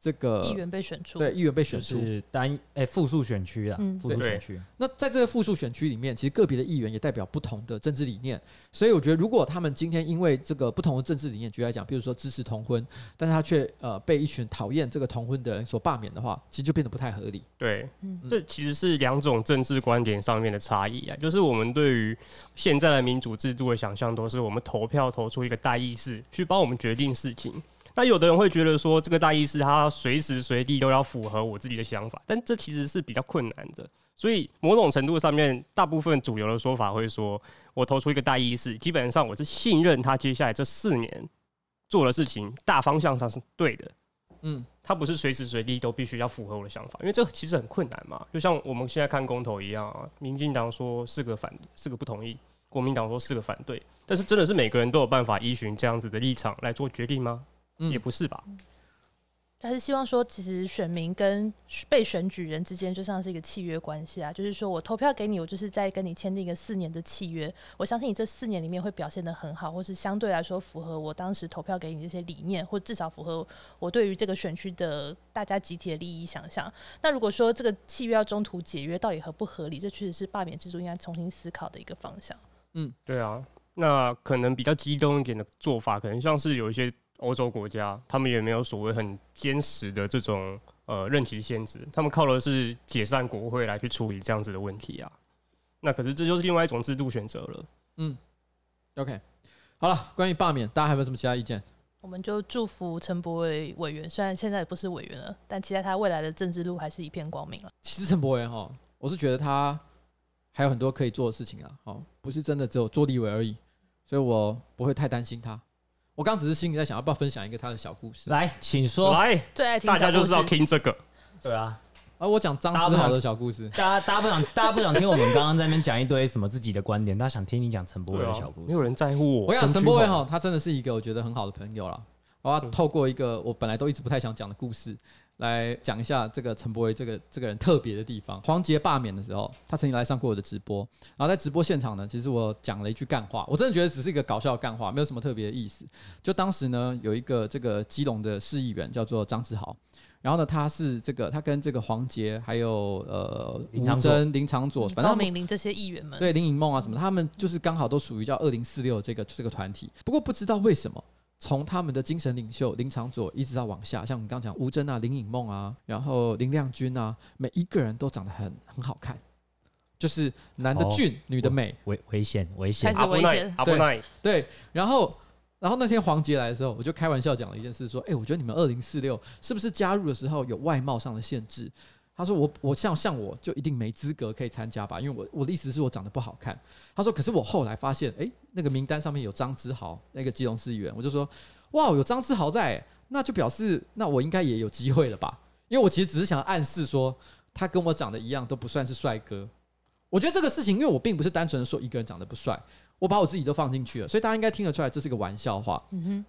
这个议员被选出，对议员被选出是单诶复数选区啊，嗯复数选区。那在这个复数选区里面，其实个别的议员也代表不同的政治理念，所以我觉得，如果他们今天因为这个不同的政治理念，举例来讲，比如说支持同婚，但是他却呃被一群讨厌这个同婚的人所罢免的话，其实就变得不太合理。对，嗯这其实是两种政治观点上面的差异啊。就是我们对于现在的民主制度的想象，都是我们投票投出一个代议士去帮我们决定事情。那有的人会觉得说，这个大意是他随时随地都要符合我自己的想法，但这其实是比较困难的。所以某种程度上面，大部分主流的说法会说，我投出一个大意是，基本上我是信任他接下来这四年做的事情大方向上是对的。嗯，他不是随时随地都必须要符合我的想法，因为这其实很困难嘛。就像我们现在看公投一样啊，民进党说四个反，四个不同意，国民党说四个反对，但是真的是每个人都有办法依循这样子的立场来做决定吗？嗯也不是吧。他是希望说，其实选民跟被选举人之间就像是一个契约关系啊，就是说我投票给你，我就是在跟你签订一个四年的契约。我相信你这四年里面会表现得很好，或是相对来说符合我当时投票给你这些理念，或至少符合我对于这个选区的大家集体的利益想象。那如果说这个契约要中途解约，到底合不合理？这确实是罢免制度应该重新思考的一个方向。嗯，对啊，那可能比较激动一点的做法，可能像是有一些。欧洲国家，他们也没有所谓很坚实的这种呃任期限制，他们靠的是解散国会来去处理这样子的问题啊。那可是这就是另外一种制度选择了。嗯，OK，好了，关于罢免，大家还有没有什么其他意见？我们就祝福陈柏伟委员，虽然现在不是委员了，但期待他未来的政治路还是一片光明了。其实陈柏伟哈，我是觉得他还有很多可以做的事情啊，哦，不是真的只有做立委而已，所以我不会太担心他。我刚只是心里在想，要不要分享一个他的小故事？来，请说。来，最爱听大家就是要听这个。对啊，而我讲张子豪的小故事。大家大家不想，大家不想听我们刚刚在那边讲一堆什么自己的观点，大家想听你讲陈柏伟的小故事。没有人在乎我。我讲陈柏伟哈，他真的是一个我觉得很好的朋友了。我要透过一个我本来都一直不太想讲的故事。来讲一下这个陈柏惟这个这个人特别的地方。黄杰罢免的时候，他曾经来上过我的直播，然后在直播现场呢，其实我讲了一句干话，我真的觉得只是一个搞笑的干话，没有什么特别的意思。就当时呢，有一个这个基隆的市议员叫做张志豪，然后呢，他是这个他跟这个黄杰还有呃吴征、林长佐，反正这些议员们，对林颖梦啊什么，他们就是刚好都属于叫二零四六这个这个团体。不过不知道为什么。从他们的精神领袖林长佐一直到往下，像我们刚讲吴峥啊、林颖梦啊，然后林亮君啊，每一个人都长得很很好看，就是男的俊，哦、女的美，危危险危险，开始危险，阿不奈，对，然后然后那天黄杰来的时候，我就开玩笑讲了一件事，说，哎，我觉得你们二零四六是不是加入的时候有外貌上的限制？他说我我像像我就一定没资格可以参加吧，因为我我的意思是我长得不好看。他说可是我后来发现，诶，那个名单上面有张之豪那个基隆市议员，我就说哇，有张之豪在，那就表示那我应该也有机会了吧？因为我其实只是想暗示说他跟我长得一样都不算是帅哥。我觉得这个事情，因为我并不是单纯的说一个人长得不帅，我把我自己都放进去了，所以大家应该听得出来这是个玩笑话，嗯哼，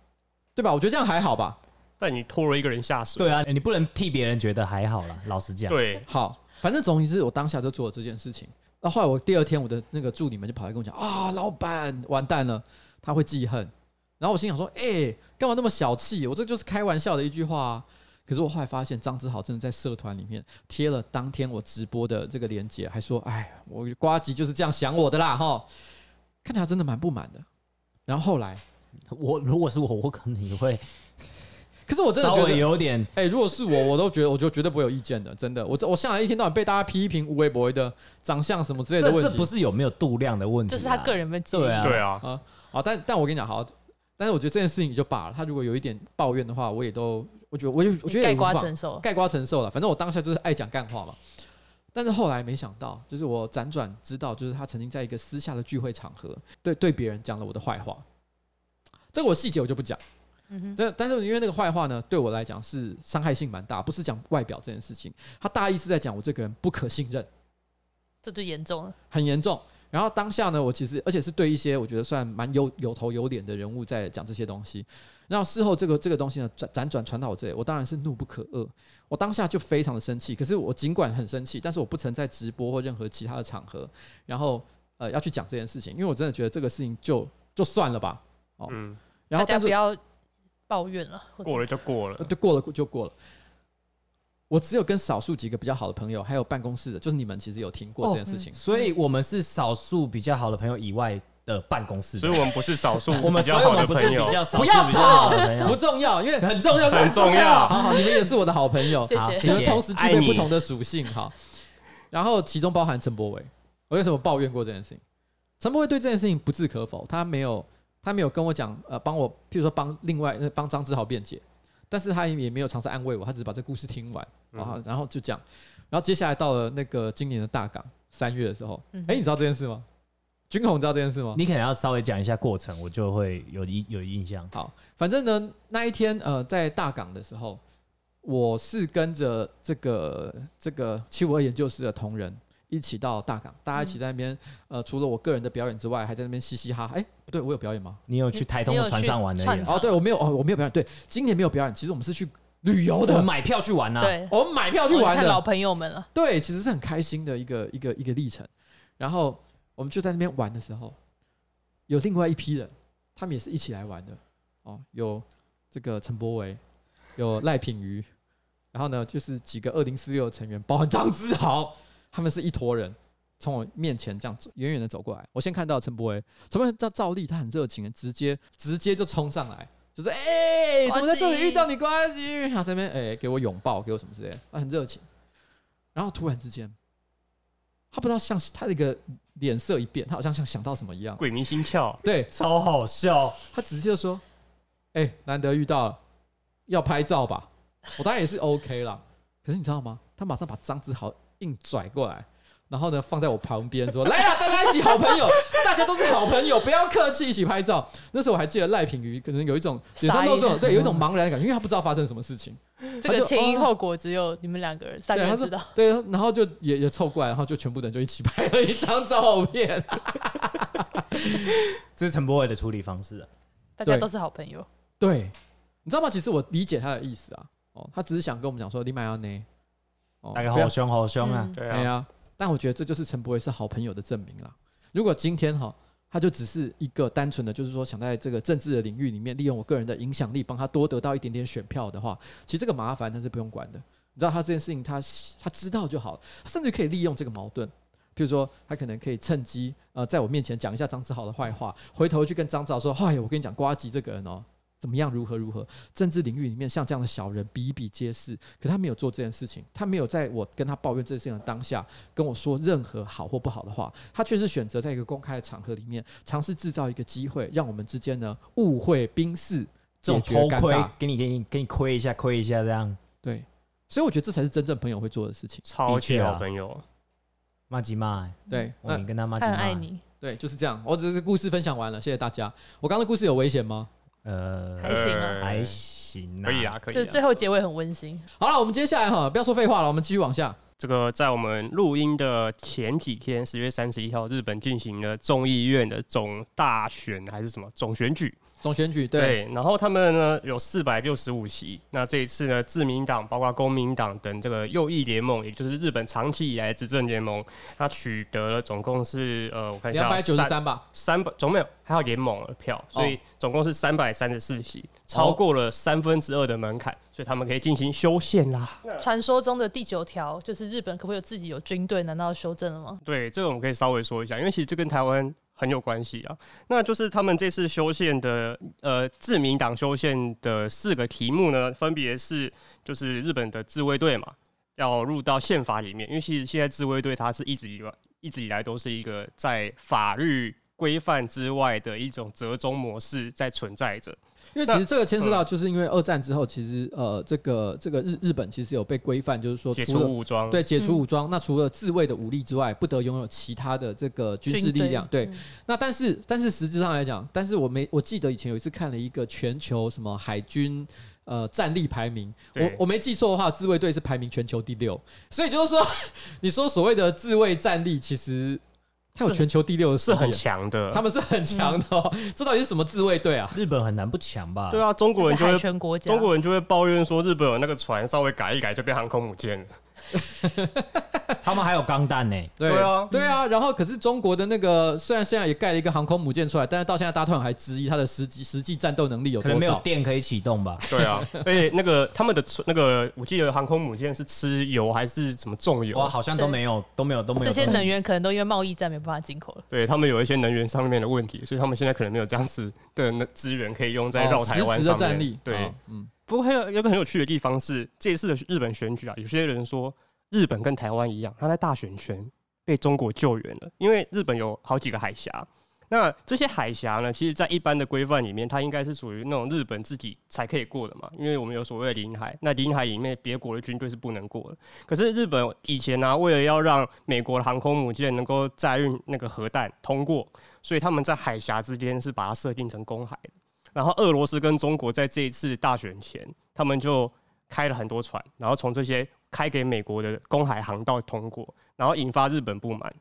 对吧？我觉得这样还好吧。但你拖了一个人下水。对啊，你不能替别人觉得还好啦。老实讲，对，好，反正总之我当下就做了这件事情。那后来我第二天，我的那个助理们就跑来跟我讲啊，老板完蛋了，他会记恨。然后我心想说，哎、欸，干嘛那么小气？我这就是开玩笑的一句话啊。可是我后来发现，张之豪真的在社团里面贴了当天我直播的这个链接，还说，哎，我瓜吉就是这样想我的啦，哈，看起来真的蛮不满的。然后后来，我如果是我，我可能也会。可是我真的觉得有点，哎、欸，如果是我，我都觉得，我就绝对不会有意见的，真的。我我向来一天到晚被大家批评无微博的长相什么之类的问题，这不是有没有度量的问题、啊，就是他个人问题。对啊，对啊，啊，好，但但我跟你讲，好，但是我觉得这件事情就罢了。他如果有一点抱怨的话，我也都，我觉得，我就我觉得也概括承受，盖瓜承受了。反正我当下就是爱讲干话嘛。但是后来没想到，就是我辗转知道，就是他曾经在一个私下的聚会场合，对对别人讲了我的坏话。这个我细节我就不讲。嗯但是因为那个坏话呢，对我来讲是伤害性蛮大，不是讲外表这件事情，他大意是在讲我这个人不可信任，这就严重了，很严重。然后当下呢，我其实而且是对一些我觉得算蛮有有头有脸的人物在讲这些东西，然后事后这个这个东西呢，辗转传到我这里，我当然是怒不可遏，我当下就非常的生气。可是我尽管很生气，但是我不曾在直播或任何其他的场合，然后呃要去讲这件事情，因为我真的觉得这个事情就就算了吧，哦，嗯，然后但是不要。抱怨了，过了就过了，就，过了就过了。我只有跟少数几个比较好的朋友，还有办公室的，就是你们其实有听过这件事情，所以我们是少数比较好的朋友以外的办公室，所以我们不是少数，我们比较好的朋友，不要吵，不重要，因为很重要，很重要。好好，你们也是我的好朋友，好，你们同时具备不同的属性，好。然后其中包含陈柏伟，我为什么抱怨过这件事情？陈柏伟对这件事情不置可否，他没有。他没有跟我讲，呃，帮我，譬如说帮另外帮张志豪辩解，但是他也没有尝试安慰我，他只是把这故事听完，然后然后就这样，然后接下来到了那个今年的大港三月的时候，哎，你知道这件事吗？军红，你知道这件事吗？你可能要稍微讲一下过程，我就会有印有印象。好，反正呢，那一天呃，在大港的时候，我是跟着这个这个七五二研究室的同仁。一起到大港，大家一起在那边，呃，除了我个人的表演之外，还在那边嘻嘻哈哈。哎，不对，我有表演吗？你有去台东的船上玩的？哦，对，我没有，哦，我没有表演。对，今年没有表演。其实我们是去旅游的我，买票去玩呐、啊。对，我们买票去玩的，看老朋友们了。对，其实是很开心的一个一个一个历程。然后我们就在那边玩的时候，有另外一批人，他们也是一起来玩的哦，有这个陈柏维，有赖品瑜，然后呢，就是几个二零四六成员，包含张之豪，他们是一坨人。从我面前这样走，远远的走过来，我先看到陈柏威，陈柏威叫赵丽，他很热情，直接直接就冲上来，就是哎、欸，怎么在这里遇到你关系？然后这边哎，给我拥抱，给我什么之类的，他很热情。然后突然之间，他不知道像他的一个脸色一变，他好像像想到什么一样，鬼迷心窍，对，超好笑。他直接就说：“哎、欸，难得遇到了，要拍照吧？”我当然也是 OK 啦。可是你知道吗？他马上把张志豪硬拽过来。然后呢，放在我旁边说：“ 来啊，大家一起好朋友，大家都是好朋友，不要客气，一起拍照。”那时候我还记得赖品瑜可能有一种脸上都是对，有一种茫然的感觉，因为他不知道发生什么事情。这个前因后果只有你们两个人、三个人知道。对，然后就也也凑过来，然后就全部人就一起拍了一张照片。这是陈柏伟的处理方式啊，大家都是好朋友。对，你知道吗？其实我理解他的意思啊。哦，他只是想跟我们讲说，你买要呢？哦，大家好凶好凶啊！对啊。但我觉得这就是陈柏惟是好朋友的证明了。如果今天哈，他就只是一个单纯的，就是说想在这个政治的领域里面利用我个人的影响力，帮他多得到一点点选票的话，其实这个麻烦他是不用管的。你知道他这件事情他他知道就好了，他甚至可以利用这个矛盾，譬如说他可能可以趁机呃在我面前讲一下张志豪的坏话，回头去跟张志豪说：“哎，我跟你讲，瓜吉这个人哦。”怎么样？如何如何？政治领域里面像这样的小人比比皆是，可他没有做这件事情，他没有在我跟他抱怨这件事情的当下跟我说任何好或不好的话，他却是选择在一个公开的场合里面尝试制造一个机会，让我们之间呢误会冰释，这种偷窥，给你给你给你亏一下，亏一下这样。对，所以我觉得这才是真正朋友会做的事情，超级好朋友，麻吉嘛，对，我跟他麻吉他很爱你，对，就是这样。我只是故事分享完了，谢谢大家。我刚刚的故事有危险吗？呃，还行啊，还行，可以啊，可以。就最后结尾很温馨。好了，我们接下来哈，不要说废话了，我们继续往下。这个在我们录音的前几天，十月三十一号，日本进行了众议院的总大选还是什么总选举？总选举对，对，然后他们呢有四百六十五席。那这一次呢，自民党包括公民党等这个右翼联盟，也就是日本长期以来执政联盟，它取得了总共是呃，我看一下，两百九十三吧，三百总没有，还有联盟的票，所以总共是三百三十四席，超过了三分之二的门槛，所以他们可以进行修宪啦。传说中的第九条就是日本可不可以有自己有军队？难道要修正了吗？对，这个我们可以稍微说一下，因为其实这跟台湾。很有关系啊，那就是他们这次修宪的，呃，自民党修宪的四个题目呢，分别是就是日本的自卫队嘛，要入到宪法里面，因为其实现在自卫队它是一直以来一直以来都是一个在法律规范之外的一种折中模式在存在着。因为其实这个牵涉到，就是因为二战之后，其实呃，这个这个日日本其实有被规范，就是说解除武装，对，解除武装。那除了自卫的武力之外，不得拥有其他的这个军事力量。对，那但是但是实质上来讲，但是我没我记得以前有一次看了一个全球什么海军呃战力排名，我我没记错的话，自卫队是排名全球第六。所以就是说，你说所谓的自卫战力，其实。他有全球第六，是很强的，他们是很强的哦。这到底是什么自卫队啊？日本很难不强吧？对啊，中国人就会中国人就会抱怨说，日本有那个船稍微改一改就变航空母舰了。他们还有钢弹呢，对啊，对啊。然后可是中国的那个虽然现在也盖了一个航空母舰出来，但是到现在大家突然还质疑它的实际实际战斗能力有多少？可能没有电可以启动吧？对啊，而 且那个他们的那个我记得航空母舰是吃油还是什么重油？哇，好像都没有都没有都没有。这些能源可能都因为贸易战没办法进口了。对他们有一些能源上面的问题，所以他们现在可能没有这样子的资源可以用在绕台湾上面。战力对，嗯。不过还有一个很有趣的地方是，这一次的日本选举啊，有些人说。日本跟台湾一样，他在大选前被中国救援了，因为日本有好几个海峡。那这些海峡呢，其实，在一般的规范里面，它应该是属于那种日本自己才可以过的嘛，因为我们有所谓的领海，那领海里面别国的军队是不能过的。可是日本以前呢、为了要让美国的航空母舰能够载运那个核弹通过，所以他们在海峡之间是把它设定成公海的。然后俄罗斯跟中国在这一次大选前，他们就开了很多船，然后从这些。开给美国的公海航道通过，然后引发日本不满，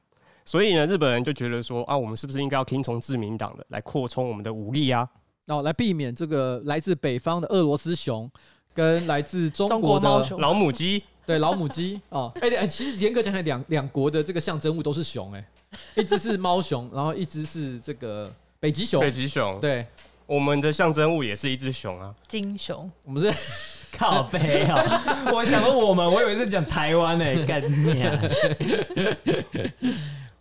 所以呢，日本人就觉得说啊，我们是不是应该要听从自民党的，来扩充我们的武力啊？然后来避免这个来自北方的俄罗斯熊跟来自中中国的老母鸡，对老母鸡 哦，哎、欸，其实严格讲起来，两两国的这个象征物都是熊、欸，哎，一只是猫熊，然后一只是这个北极熊，北极熊，对，我们的象征物也是一只熊啊。金熊，我们是 靠背啊！我想说我们，我以为是讲台湾呢，干你啊！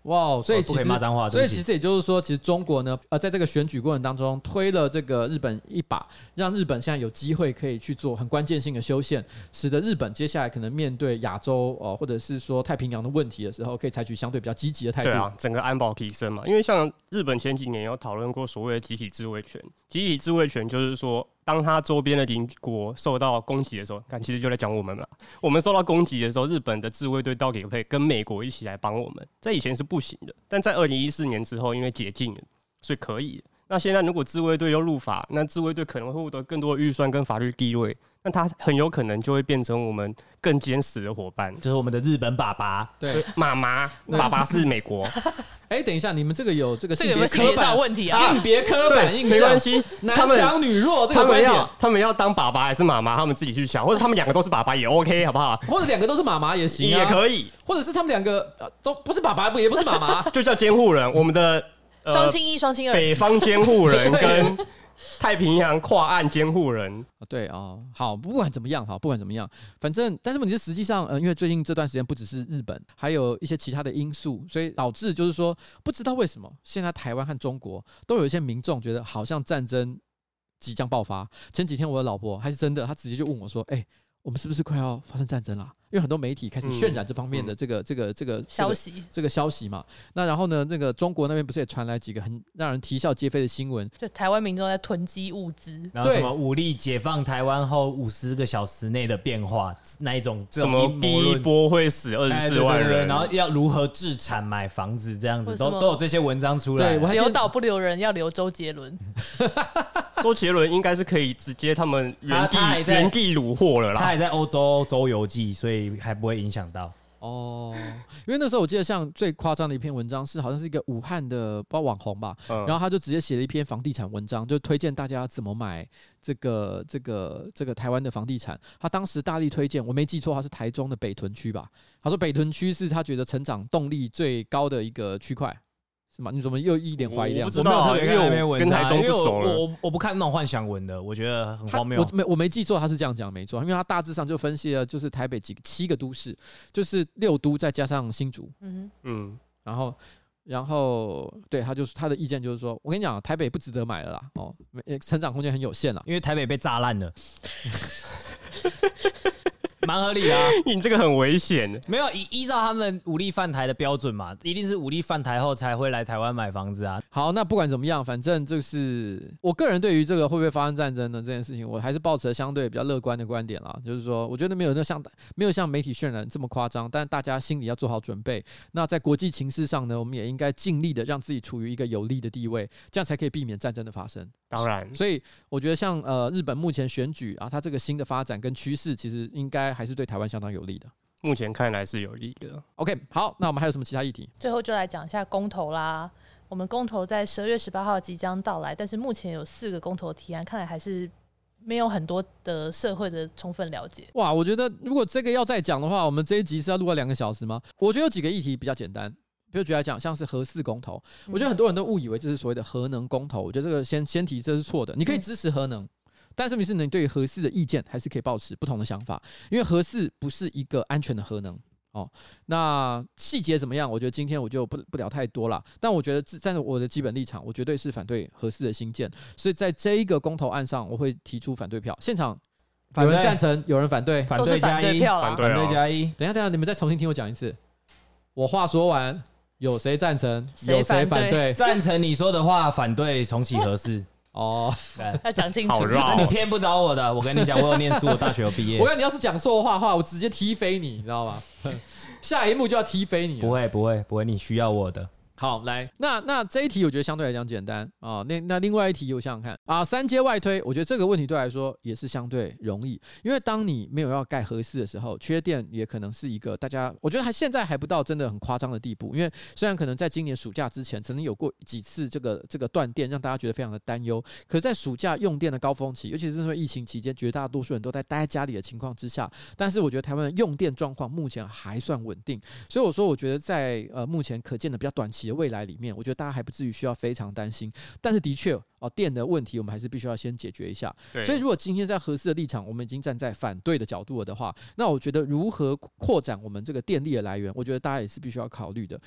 哇，所以其实骂脏话，所以其实也就是说，其实中国呢，呃，在这个选举过程当中推了这个日本一把，让日本现在有机会可以去做很关键性的修宪，使得日本接下来可能面对亚洲呃或者是说太平洋的问题的时候，可以采取相对比较积极的态度。对啊，整个安保提升嘛，因为像日本前几年有讨论过所谓的集体自卫权，集体自卫权就是说，当他周边的邻国受到攻击的时候，看其实就在讲我们了，我们受到攻击的时候，日本的自卫队到底可以跟美国一起来帮我们？在以前是不行的，但在二零一四年之后，因为解禁了，所以可以。那现在如果自卫队又入法，那自卫队可能会获得更多的预算跟法律地位，那他很有可能就会变成我们更坚实的伙伴。就是我们的日本爸爸，对，妈妈，爸爸是美国，哎、欸，等一下，你们这个有这个性别刻板问题啊？性别刻板印象，没关系，男强女弱这个观点。他们要，他们要当爸爸还是妈妈，他们自己去想，或者他们两个都是爸爸也 OK，好不好？或者两个都是妈妈也行、啊，也可以，或者是他们两个、呃、都不是爸爸，不也不是妈妈，就叫监护人。我们的双亲一、双亲二，北方监护人跟太平洋跨岸监护人。对哦，好，不管怎么样，好，不管怎么样，反正，但是问题是，实际上，呃，因为最近这段时间不只是日本，还有一些其他的因素，所以导致就是说，不知道为什么，现在台湾和中国都有一些民众觉得好像战争即将爆发。前几天我的老婆还是真的，她直接就问我说：“哎，我们是不是快要发生战争了？”因为很多媒体开始渲染这方面的这个、嗯、这个、这个消息，这个消息嘛。那然后呢，那个中国那边不是也传来几个很让人啼笑皆非的新闻？就台湾民众在囤积物资，然后什么武力解放台湾后五十个小时内的变化，那一种什么第一波会死二十四万人，对对对，然后要如何置产买房子这样子，都都有这些文章出来。对，我还留岛不留人，要留周杰伦。周杰伦应该是可以直接他们原地原地虏获了啦。他还在欧洲周游记，所以还不会影响。到哦，因为那时候我记得像最夸张的一篇文章是，好像是一个武汉的包网红吧，嗯、然后他就直接写了一篇房地产文章，就推荐大家怎么买这个这个这个台湾的房地产。他当时大力推荐，我没记错，他是台中的北屯区吧？他说北屯区是他觉得成长动力最高的一个区块。是吗？你怎么又一脸怀疑？我不知道、啊，因为我跟台中不熟了。我我，不看那种幻想文的，我觉得很荒谬。我没我没记错，他是这样讲没错，因为他大致上就分析了，就是台北几个七个都市，就是六都再加上新竹，嗯嗯，然后然后对他就是他的意见就是说，我跟你讲，台北不值得买了啦，哦，成长空间很有限了，因为台北被炸烂了。蛮合理的啊，你这个很危险。没有依依照他们武力犯台的标准嘛，一定是武力犯台后才会来台湾买房子啊。好，那不管怎么样，反正就是我个人对于这个会不会发生战争呢这件事情，我还是抱持相对比较乐观的观点啦。就是说，我觉得没有那像没有像媒体渲染这么夸张，但大家心里要做好准备。那在国际情势上呢，我们也应该尽力的让自己处于一个有利的地位，这样才可以避免战争的发生。当然，所以我觉得像呃日本目前选举啊，它这个新的发展跟趋势，其实应该还是对台湾相当有利的。目前看来是有利的。OK，好，那我们还有什么其他议题？最后就来讲一下公投啦。我们公投在十二月十八号即将到来，但是目前有四个公投提案，看来还是没有很多的社会的充分了解。哇，我觉得如果这个要再讲的话，我们这一集是要录了两个小时吗？我觉得有几个议题比较简单。比如举来讲，像是核四公投，我觉得很多人都误以为这是所谓的核能公投。我觉得这个先先提这是错的。你可以支持核能，但是问题是你对于核四的意见还是可以保持不同的想法，因为核四不是一个安全的核能哦。那细节怎么样？我觉得今天我就不不聊太多了。但我觉得站在我的基本立场，我绝对是反对核四的新建。所以在这一个公投案上，我会提出反对票。现场有人赞成，有人反对，反对加一，反对加一。等一下，等一下，你们再重新听我讲一次。我话说完。有谁赞成？有谁反对？赞成你说的话，反对重启核四。哦，要讲清楚。好绕，你骗不着我的。我跟你讲，我有念书，我大学有毕业。我跟你要是讲错话的话，我直接踢飞你，你知道吗？下一幕就要踢飞你。不会，不会，不会，你需要我的。好，来，那那这一题我觉得相对来讲简单啊。那那另外一题我想想看啊，三阶外推，我觉得这个问题对来说也是相对容易，因为当你没有要盖合适的时候，缺电也可能是一个大家我觉得还现在还不到真的很夸张的地步。因为虽然可能在今年暑假之前曾经有过几次这个这个断电，让大家觉得非常的担忧。可在暑假用电的高峰期，尤其是因为疫情期间，绝大多数人都在待在家里的情况之下，但是我觉得台湾的用电状况目前还算稳定。所以我说，我觉得在呃目前可见的比较短期的未来里面，我觉得大家还不至于需要非常担心，但是的确哦，电的问题我们还是必须要先解决一下。所以如果今天在合适的立场，我们已经站在反对的角度了的话，那我觉得如何扩展我们这个电力的来源，我觉得大家也是必须要考虑的。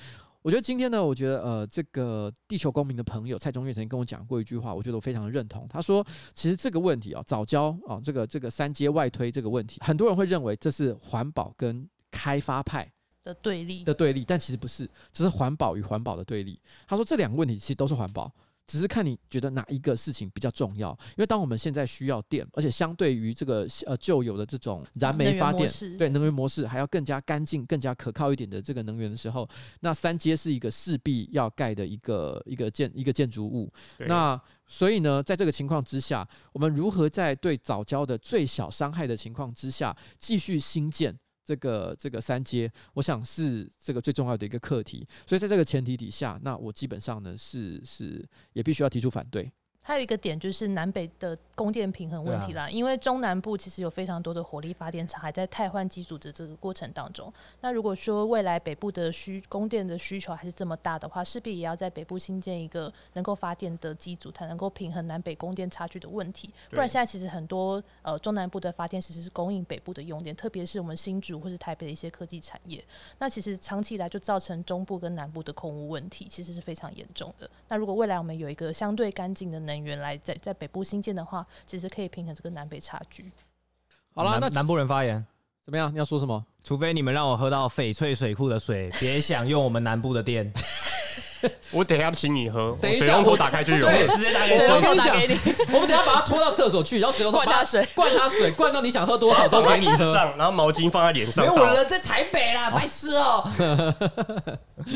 我觉得今天呢，我觉得呃，这个地球公民的朋友蔡中岳曾经跟我讲过一句话，我觉得我非常认同。他说，其实这个问题啊，早教啊，这个这个三阶外推这个问题，很多人会认为这是环保跟开发派。的对立的对立，但其实不是，只是环保与环保的对立。他说这两个问题其实都是环保，只是看你觉得哪一个事情比较重要。因为当我们现在需要电，而且相对于这个呃旧有的这种燃煤发电，对能源模式还要更加干净、更加可靠一点的这个能源的时候，那三阶是一个势必要盖的一个一个建一个建筑物。那所以呢，在这个情况之下，我们如何在对早教的最小伤害的情况之下继续新建？这个这个三阶，我想是这个最重要的一个课题，所以在这个前提底下，那我基本上呢是是也必须要提出反对。还有一个点就是南北的供电平衡问题啦，因为中南部其实有非常多的火力发电厂还在汰换机组的这个过程当中。那如果说未来北部的需供电的需求还是这么大的话，势必也要在北部新建一个能够发电的机组，才能够平衡南北供电差距的问题。不然现在其实很多呃中南部的发电其实是供应北部的用电，特别是我们新竹或是台北的一些科技产业。那其实长期以来就造成中部跟南部的空污问题，其实是非常严重的。那如果未来我们有一个相对干净的能源来在在北部新建的话，其实可以平衡这个南北差距。好了，那南部人发言怎么样？你要说什么？除非你们让我喝到翡翠水库的水，别想用我们南部的电。我等一下请你喝，等一下水龙头打开就有，对，直接打开水龙头打给你。我们等一下把它拖到厕所去，然后水龙头灌他水，灌他水，灌到你想喝多少都给你喝。然后毛巾放在脸上。没有人在台北啦，白痴哦。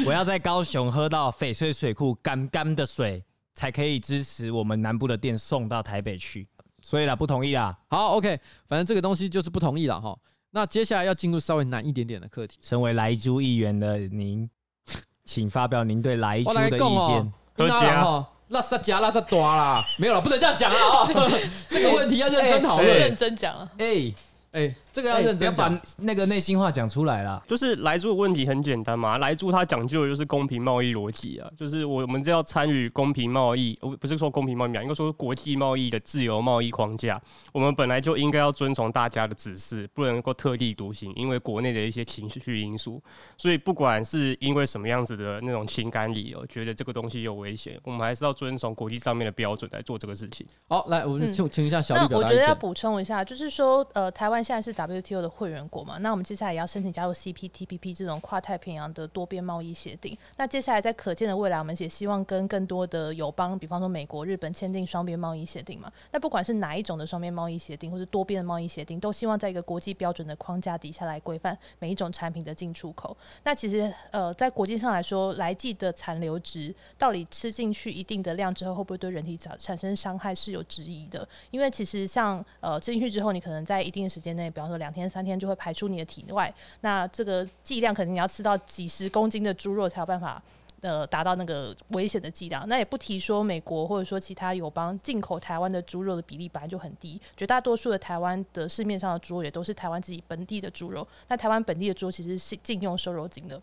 我要在高雄喝到翡翠水库干干的水，才可以支持我们南部的店送到台北去。所以啦，不同意啦。好，OK，反正这个东西就是不同意了哈。那接下来要进入稍微难一点点的课题。身为莱猪议员的您。请发表您对莱猪的意见。喝加，拉萨加拉萨多啦，没有了，不能这样讲了啊！这个问题要认真讨论，认真讲啊！哎哎。这个要认真把那个内心话讲出来啦。就是莱猪的问题很简单嘛，莱猪它讲究的就是公平贸易逻辑啊，就是我们这要参与公平贸易，不是说公平贸易，应该说国际贸易的自由贸易框架，我们本来就应该要遵从大家的指示，不能够特立独行，因为国内的一些情绪因素。所以不管是因为什么样子的那种情感理由，觉得这个东西有危险，我们还是要遵从国际上面的标准来做这个事情。好，来，我们请请一下小李、嗯、那我觉得要补充一下，就是说，呃，台湾现在是打。WTO 的会员国嘛，那我们接下来也要申请加入 CPTPP 这种跨太平洋的多边贸易协定。那接下来在可见的未来，我们也希望跟更多的友邦，比方说美国、日本签订双边贸易协定嘛。那不管是哪一种的双边贸易协定，或是多边的贸易协定，都希望在一个国际标准的框架底下来规范每一种产品的进出口。那其实呃，在国际上来说，来剂的残留值到底吃进去一定的量之后，会不会对人体产产生伤害是有质疑的。因为其实像呃吃进去之后，你可能在一定时间内，比方说两天三天就会排出你的体外，那这个剂量肯定你要吃到几十公斤的猪肉才有办法，呃，达到那个危险的剂量。那也不提说美国或者说其他友邦进口台湾的猪肉的比例本来就很低，绝大多数的台湾的市面上的猪肉也都是台湾自己本地的猪肉。那台湾本地的猪其实是禁用瘦肉精的。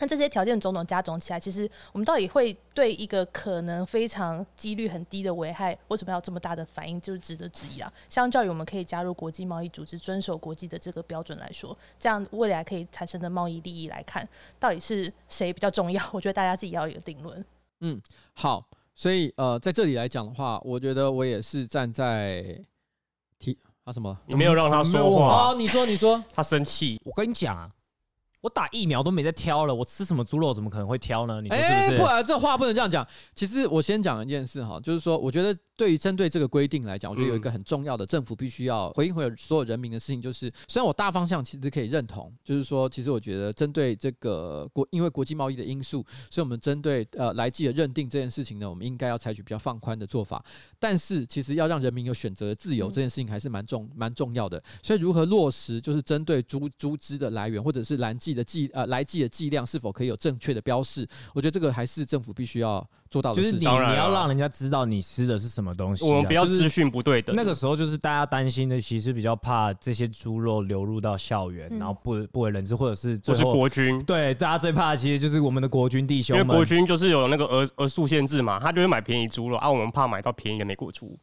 那这些条件种种加总起来，其实我们到底会对一个可能非常几率很低的危害，为什么要这么大的反应，就是值得质疑啊。相较于我们可以加入国际贸易组织，遵守国际的这个标准来说，这样未来可以产生的贸易利益来看，到底是谁比较重要？我觉得大家自己要有一个定论。嗯，好，所以呃，在这里来讲的话，我觉得我也是站在提啊什么？你没有让他说话哦，你说，你说，他生气。我跟你讲啊。我打疫苗都没在挑了，我吃什么猪肉怎么可能会挑呢？你说是不是？欸、不然这话不能这样讲。其实我先讲一件事哈，就是说，我觉得对于针对这个规定来讲，我觉得有一个很重要的政府必须要回应回所有人民的事情，就是虽然我大方向其实可以认同，就是说，其实我觉得针对这个国，因为国际贸易的因素，所以我们针对呃来剂的认定这件事情呢，我们应该要采取比较放宽的做法。但是，其实要让人民有选择的自由，这件事情还是蛮重蛮重要的。所以，如何落实，就是针对猪猪只的来源，或者是来剂的剂呃来。剂的剂量是否可以有正确的标示？我觉得这个还是政府必须要做到的事情。就是你你要让人家知道你吃的是什么东西，啊，我们不要资讯不对的。那个时候就是大家担心的，其实比较怕这些猪肉流入到校园，嗯，然后不不为人知，或者是就是国军。对，大家最怕的其实就是我们的国军弟兄，因为国军就是有那个额额数限制嘛，他就会买便宜猪肉啊，我们怕买到便宜的美国猪。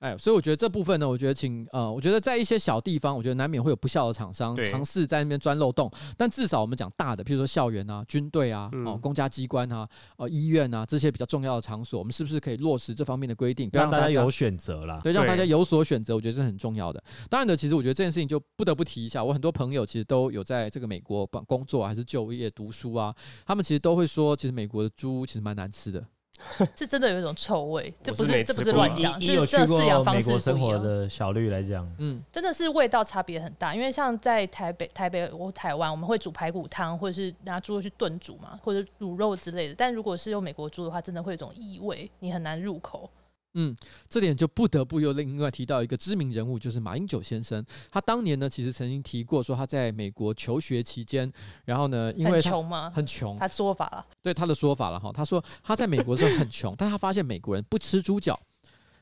哎，所以我觉得这部分呢，我觉得请呃，我觉得在一些小地方，我觉得难免会有不孝的厂商尝试在那边钻漏洞。但至少我们讲大的，譬如说校园啊、军队啊、哦、公家机关啊、呃医院啊这些比较重要的场所，我们是不是可以落实这方面的规定，不要让大家有选择啦？对，让大家有所选择，我觉得是很重要的。当然的，其实我觉得这件事情就不得不提一下，我很多朋友其实都有在这个美国工作还是就业读书啊，他们其实都会说，其实美国的猪其实蛮难吃的。是真的有一种臭味，这不是这不是乱讲，是这饲养方式生活的小绿来讲，嗯，真的是味道差别很大。因为像在台北、台北或台湾，我们会煮排骨汤，或者是拿猪肉去炖煮嘛，或者卤肉之类的。但如果是用美国猪的话，真的会有一种异味，你很难入口。嗯，这点就不得不又另外提到一个知名人物，就是马英九先生。他当年呢，其实曾经提过说他在美国求学期间，然后呢，因为穷吗？很穷，他说法了，对他的说法了哈。他说他在美国的时候很穷，但他发现美国人不吃猪脚。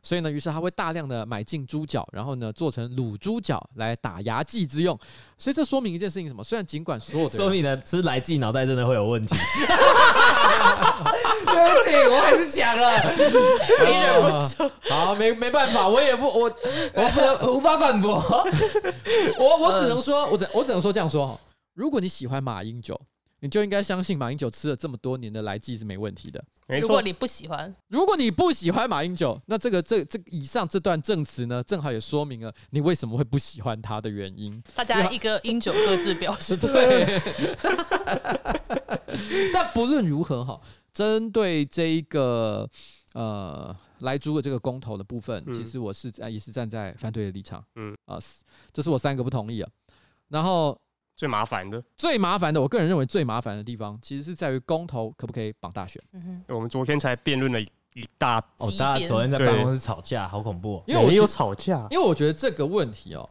所以呢，于是他会大量的买进猪脚，然后呢做成卤猪脚来打牙祭之用。所以这说明一件事情，什么？虽然尽管所有的 说明呢吃来记脑袋真的会有问题。对不起，我还是讲了，你忍不住。好，没没办法，我也不我我不无法反驳。我我只能说，我只我只能说这样说哈。如果你喜欢马英九，你就应该相信马英九吃了这么多年的来记是没问题的。如果你不喜欢，如果你不喜欢马英九，那这个这这以上这段证词呢，正好也说明了你为什么会不喜欢他的原因。大家一个英九各自表示。对。但不论如何哈，针对这一个呃莱猪的这个公投的部分，其实我是也是站在反对的立场。嗯啊，这是我三个不同意啊。然后。最麻烦的，最麻烦的，我个人认为最麻烦的地方，其实是在于公投可不可以绑大选。嗯哼，我们昨天才辩论了一大，哦，大家昨天在办公室吵架，好恐怖。因为我有吵架，因为我觉得这个问题哦，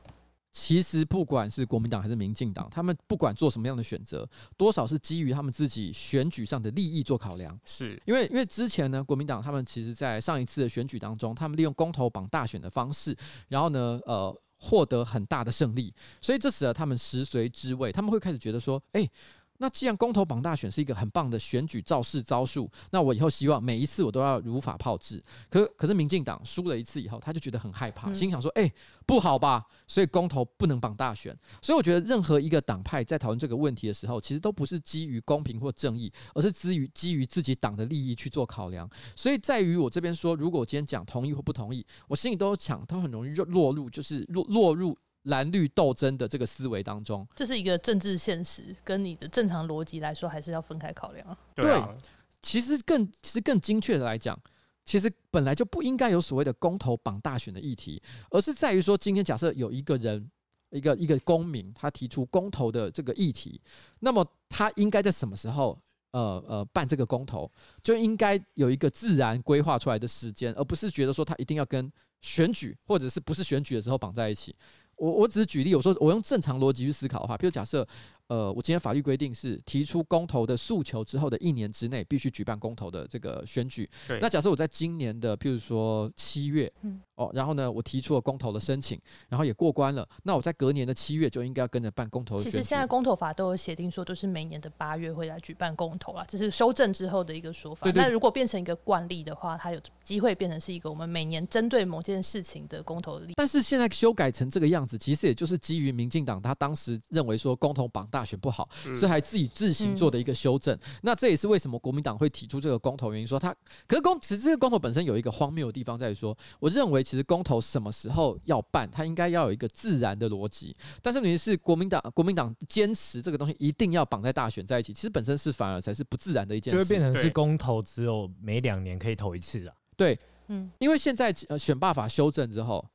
其实不管是国民党还是民进党，他们不管做什么样的选择，多少是基于他们自己选举上的利益做考量。是因为，因为之前呢，国民党他们其实在上一次的选举当中，他们利用公投绑大选的方式，然后呢，呃。获得很大的胜利，所以这使得他们食髓知味，他们会开始觉得说：“哎，那既然公投绑大选是一个很棒的选举造势招数，那我以后希望每一次我都要如法炮制。可可是民进党输了一次以后，他就觉得很害怕，心想说：“诶，不好吧？”所以公投不能绑大选。所以我觉得任何一个党派在讨论这个问题的时候，其实都不是基于公平或正义，而是基于基于自己党的利益去做考量。所以在于我这边说，如果我今天讲同意或不同意，我心里都有想，他很容易落入就是落落入。蓝绿斗争的这个思维当中，这是一个政治现实，跟你的正常逻辑来说，还是要分开考量。对，啊、对，其实更其实更精确的来讲，其实本来就不应该有所谓的公投绑大选的议题，而是在于说，今天假设有一个人，一个一个公民，他提出公投的这个议题，那么他应该在什么时候，呃呃，办这个公投，就应该有一个自然规划出来的时间，而不是觉得说他一定要跟选举或者是不是选举的时候绑在一起。我我只是举例，我说我用正常逻辑去思考的话，比如假设，呃，我今天法律规定是提出公投的诉求之后的一年之内必须举办公投的这个选举。对。那假设我在今年的，譬如说七月，嗯，哦，然后呢，我提出了公投的申请，然后也过关了，那我在隔年的七月就应该要跟着办公投的选举。其实现在公投法都有写定说，都是每年的八月会来举办公投啊，这是修正之后的一个说法。对对。那如果变成一个惯例的话，它有机会变成是一个我们每年针对某件事情的公投的例。但是现在修改成这个样子。其实也就是基于民进党他当时认为说公投绑大选不好，嗯所以还自己自行做的一个修正。那这也是为什么国民党会提出这个公投原因，说他可是公其实这个公投本身有一个荒谬的地方在于说，我认为其实公投什么时候要办，它应该要有一个自然的逻辑。但是问题是国民党国民党坚持这个东西一定要绑在大选在一起，其实本身是反而才是不自然的一件事，就会变成是公投只有每两年可以投一次啊。对，嗯，因为现在呃选罢法修正之后，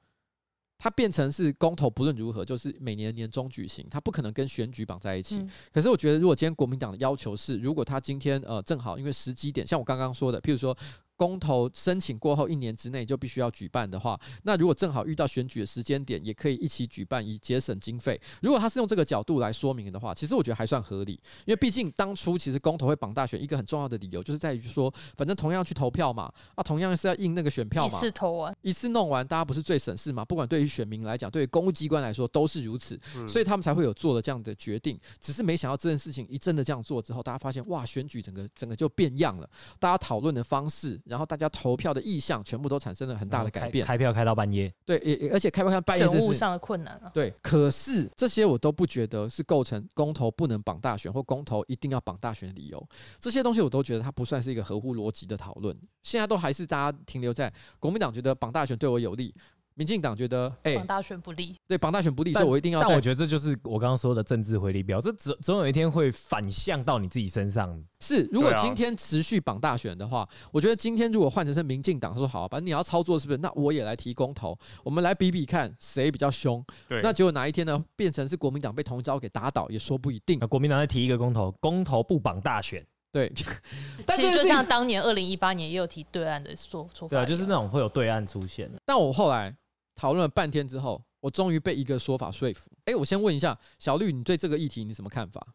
它变成是公投不论如何就是每年年终举行，它不可能跟选举绑在一起。嗯可是我觉得，如果今天国民党的要求是，如果他今天呃正好因为时机点，像我刚刚说的，譬如说。公投申请过后一年之内就必须要举办的话，那如果正好遇到选举的时间点，也可以一起举办，以节省经费。如果他是用这个角度来说明的话，其实我觉得还算合理，因为毕竟当初其实公投会绑大选，一个很重要的理由就是在于说，反正同样去投票嘛，啊，同样是要印那个选票嘛，一次投完，一次弄完，大家不是最省事嘛？不管对于选民来讲，对于公务机关来说都是如此，嗯所以他们才会有做了这样的决定。只是没想到这件事情一真的这样做之后，大家发现哇，选举整个整个就变样了，大家讨论的方式，然后大家投票的意向，全部都产生了很大的改变。开票开到半夜，对，也也而且开票开半夜这是选务上的困难啊。对，可是这些我都不觉得是构成公投不能绑大选或公投一定要绑大选的理由。这些东西我都觉得它不算是一个合乎逻辑的讨论。现在都还是大家停留在国民党觉得绑大选对我有利，民进党觉得哎、绑大选不利，对绑大选不利，所以我一定要但我觉得这就是我刚刚说的政治回力镖，这总总有一天会反向到你自己身上。是，如果今天持续绑大选的话，我觉得今天如果换成是民进党说好、啊，反正你要操作是不是？那我也来提公投，我们来比比看谁比较凶。对，那结果哪一天呢，变成是国民党被同一招给打倒，也说不一定那。国民党再提一个公投，公投不绑大选，对，但其实就像当年二零一八年也有提对岸的说说法，对啊，就是那种会有对岸出现的。但我后来讨论了半天之后，我终于被一个说法说服。哎、我先问一下小绿，你对这个议题你什么看法？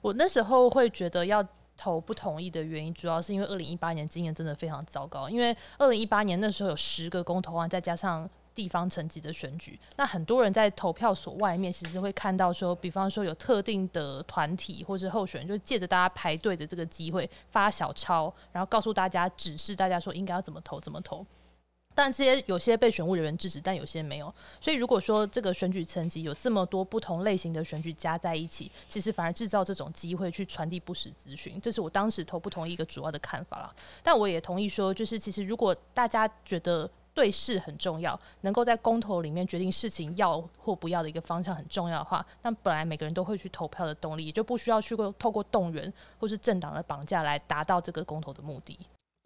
我那时候会觉得要投不同意的原因，主要是因为二零一八年经验真的非常糟糕。因为二零一八年那时候有十个公投案，再加上地方层级的选举，那很多人在投票所外面其实会看到说，比方说有特定的团体或是候选人，就借着大家排队的这个机会发小抄，然后告诉大家指示大家说应该要怎么投怎么投。但这些有些被选务人员制止，但有些没有。所以如果说这个选举层级有这么多不同类型的选举加在一起，其实反而制造这种机会去传递不实资讯，这是我当时投不同意一个主要的看法啦。但我也同意说，就是其实如果大家觉得对事很重要，能够在公投里面决定事情要或不要的一个方向很重要的话，那本来每个人都会去投票的动力，也就不需要去过透过动员或是政党的绑架来达到这个公投的目的。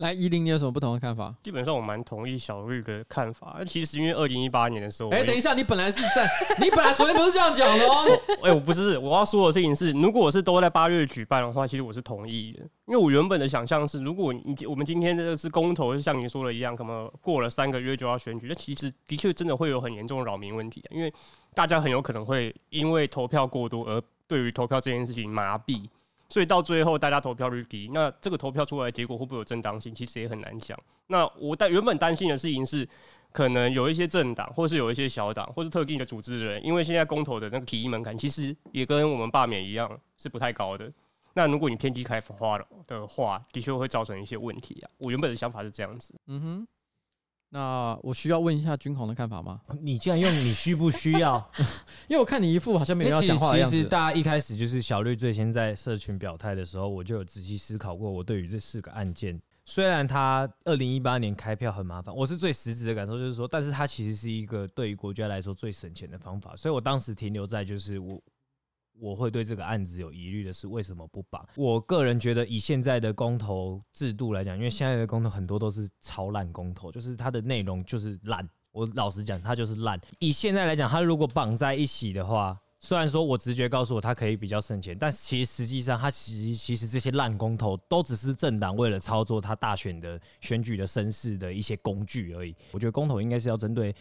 来，依林，你有什么不同的看法？基本上我蛮同意小绿的看法。其实因为二零一八年的时候，哎、我等一下，你本来是在，你本来昨天不是这样讲的哦。哎、我不是，我要说的事情是，如果我是都在八月举办的话，其实我是同意的，因为我原本的想象是，如果你我们今天这个是公投，就像你说的一样，可能过了三个月就要选举，那其实的确真的会有很严重的扰民问题、啊，因为大家很有可能会因为投票过多而对于投票这件事情麻痹。所以到最后，大家投票率低，那这个投票出来的结果会不会有正当性？其实也很难讲。那我但原本担心的事情是，可能有一些政党，或是有一些小党，或是特定的组织的人，因为现在公投的那个提议门槛，其实也跟我们罢免一样，是不太高的。那如果你偏激开发的话，的确会造成一些问题啊。我原本的想法是这样子。嗯哼，那我需要问一下军红的看法吗？你既然用你需不需要？因为我看你一副好像没有要讲话的样子。其实大家一开始就是小绿最先在社群表态的时候，我就有仔细思考过，我对于这四个案件，虽然他二零一八年开票很麻烦，我是最实质的感受就是说，但是它其实是一个对于国家来说最省钱的方法，所以我当时停留在就是我。我会对这个案子有疑虑的是，为什么不绑？我个人觉得，以现在的公投制度来讲，因为现在的公投很多都是超烂公投，就是它的内容就是烂。我老实讲，它就是烂。以现在来讲，它如果绑在一起的话，虽然说我直觉告诉我它可以比较省钱，但其实实际上，它其实其实这些烂公投都只是政党为了操作它大选的选举的声势的一些工具而已。我觉得公投应该是要针对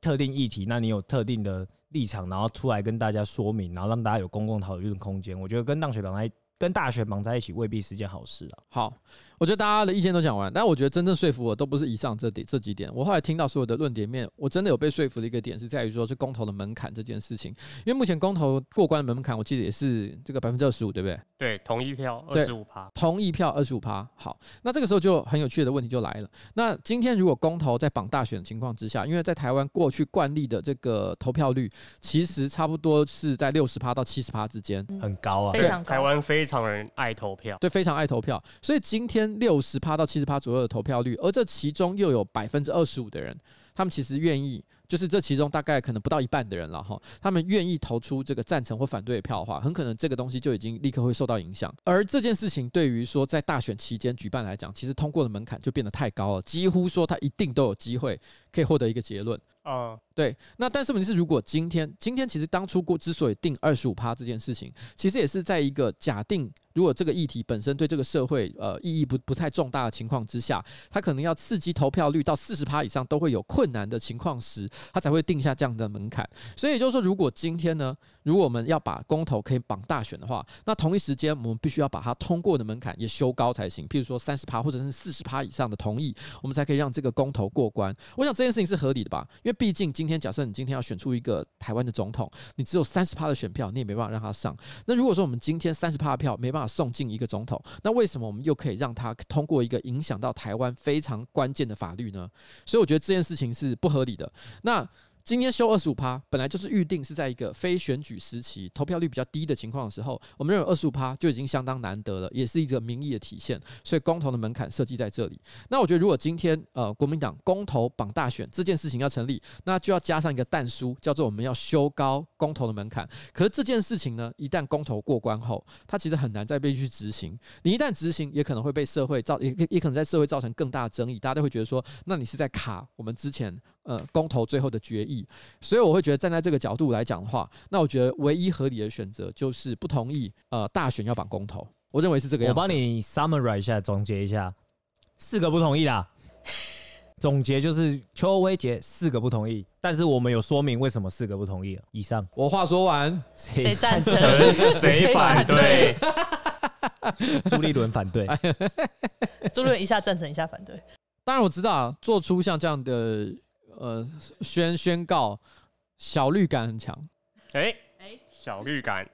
特定议题，那你有特定的立场，然后出来跟大家说明，然后让大家有公共讨论空间。我觉得跟大学绑在跟大学绑在一起未必是件好事啊。好，我觉得大家的意见都讲完，但我觉得真正说服我都不是以上这点这几点。我后来听到所有的论点面，我真的有被说服的一个点是在于说是公投的门槛这件事情，因为目前公投过关的门槛，我记得也是这个百分之二十五，对不对？对，同意票二十五趴，同意票二十五趴。好，那这个时候就很有趣的问题就来了。那今天如果公投在绑大选的情况之下，因为在台湾过去惯例的这个投票率，其实差不多是在六十趴到七十趴之间，很高啊，非常高。台湾非常人爱投票，对，非常爱投票。所以今天六十趴到七十趴左右的投票率，而这其中又有百分之二十五的人，他们其实愿意。就是这其中大概可能不到一半的人了哈，他们愿意投出这个赞成或反对的票的话，很可能这个东西就已经立刻会受到影响。而这件事情对于说在大选期间举办来讲，其实通过的门槛就变得太高了，几乎说他一定都有机会可以获得一个结论。啊，对。那但是问题是，如果今天今天其实当初过之所以定二十五趴这件事情，其实也是在一个假定，如果这个议题本身对这个社会呃意义不不太重大的情况之下，他可能要刺激投票率到四十趴以上都会有困难的情况时。他才会定下这样的门槛，所以就是说，如果今天呢，如果我们要把公投可以绑大选的话，那同一时间我们必须要把它通过的门槛也修高才行。譬如说三十趴或者是四十趴以上的同意，我们才可以让这个公投过关。我想这件事情是合理的吧？因为毕竟今天假设你今天要选出一个台湾的总统，你只有三十趴的选票，你也没办法让他上。那如果说我们今天三十趴的票没办法送进一个总统，那为什么我们又可以让他通过一个影响到台湾非常关键的法律呢？所以我觉得这件事情是不合理的。那那今天修二十五趴，本来就是预定是在一个非选举时期投票率比较低的情况的时候，我们认为二十五趴就已经相当难得了，也是一个民意的体现。所以公投的门槛设计在这里。那我觉得，如果今天呃国民党公投绑大选这件事情要成立，那就要加上一个但书，叫做我们要修高公投的门槛。可是这件事情呢，一旦公投过关后，它其实很难再被去执行。你一旦执行，也可能会被社会造，也也可能在社会造成更大的争议。大家都会觉得说，那你是在卡我们之前呃公投最后的决议。所以我会觉得站在这个角度来讲的话，那我觉得唯一合理的选择就是不同意呃大选要绑公投。我认为是这个样子。我帮你 summarize 一下，总结一下，四个不同意啦。总结就是邱威杰四个不同意，但是我们有说明为什么四个不同意。以上我话说完，谁赞成谁反对？朱立伦反对，朱立伦一下赞成一下反对。当然我知道啊，做出像这样的。呃，宣宣告小绿感很强，哎哎，小绿感，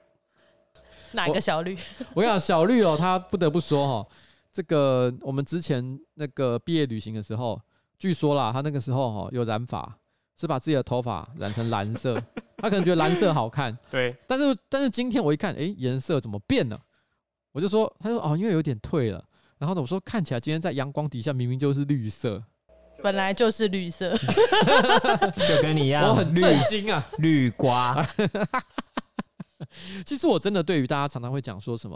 哪个小绿？我跟你讲小绿哦，他不得不说哈，这个我们之前那个毕业旅行的时候，据说啦，他那个时候哈有染发，是把自己的头发染成蓝色，他可能觉得蓝色好看，对，但是但是今天我一看，哎，颜色怎么变了？我就说，他说哦，因为有点褪了，然后呢，我说看起来今天在阳光底下明明就是绿色。本来就是绿色，就跟你一样，我很震惊啊，绿瓜。其实我真的对于大家常常会讲说什么，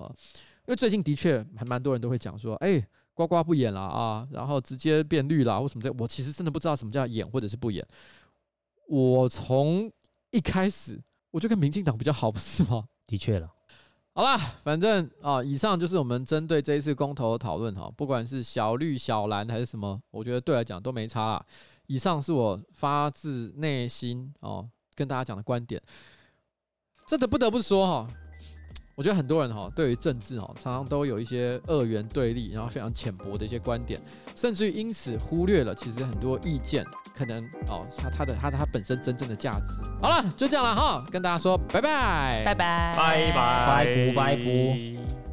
因为最近的确还蛮多人都会讲说，哎，瓜瓜不演了啊，然后直接变绿了或什么的。我其实真的不知道什么叫演或者是不演。我从一开始我就跟民进党比较好，不是吗？的确了。好啦，反正啊，以上就是我们针对这一次公投的讨论哈，不管是小绿、小蓝还是什么，我觉得对来讲都没差啦。以上是我发自内心哦跟大家讲的观点，这得不得不说哈。我觉得很多人哈，对于政治哈，常常都有一些二元对立，然后非常浅薄的一些观点，甚至于因此忽略了其实很多意见可能哦，它它的它的它本身真正的价值。好了，就这样了哈，跟大家说拜拜，拜拜，拜拜，拜拜拜不。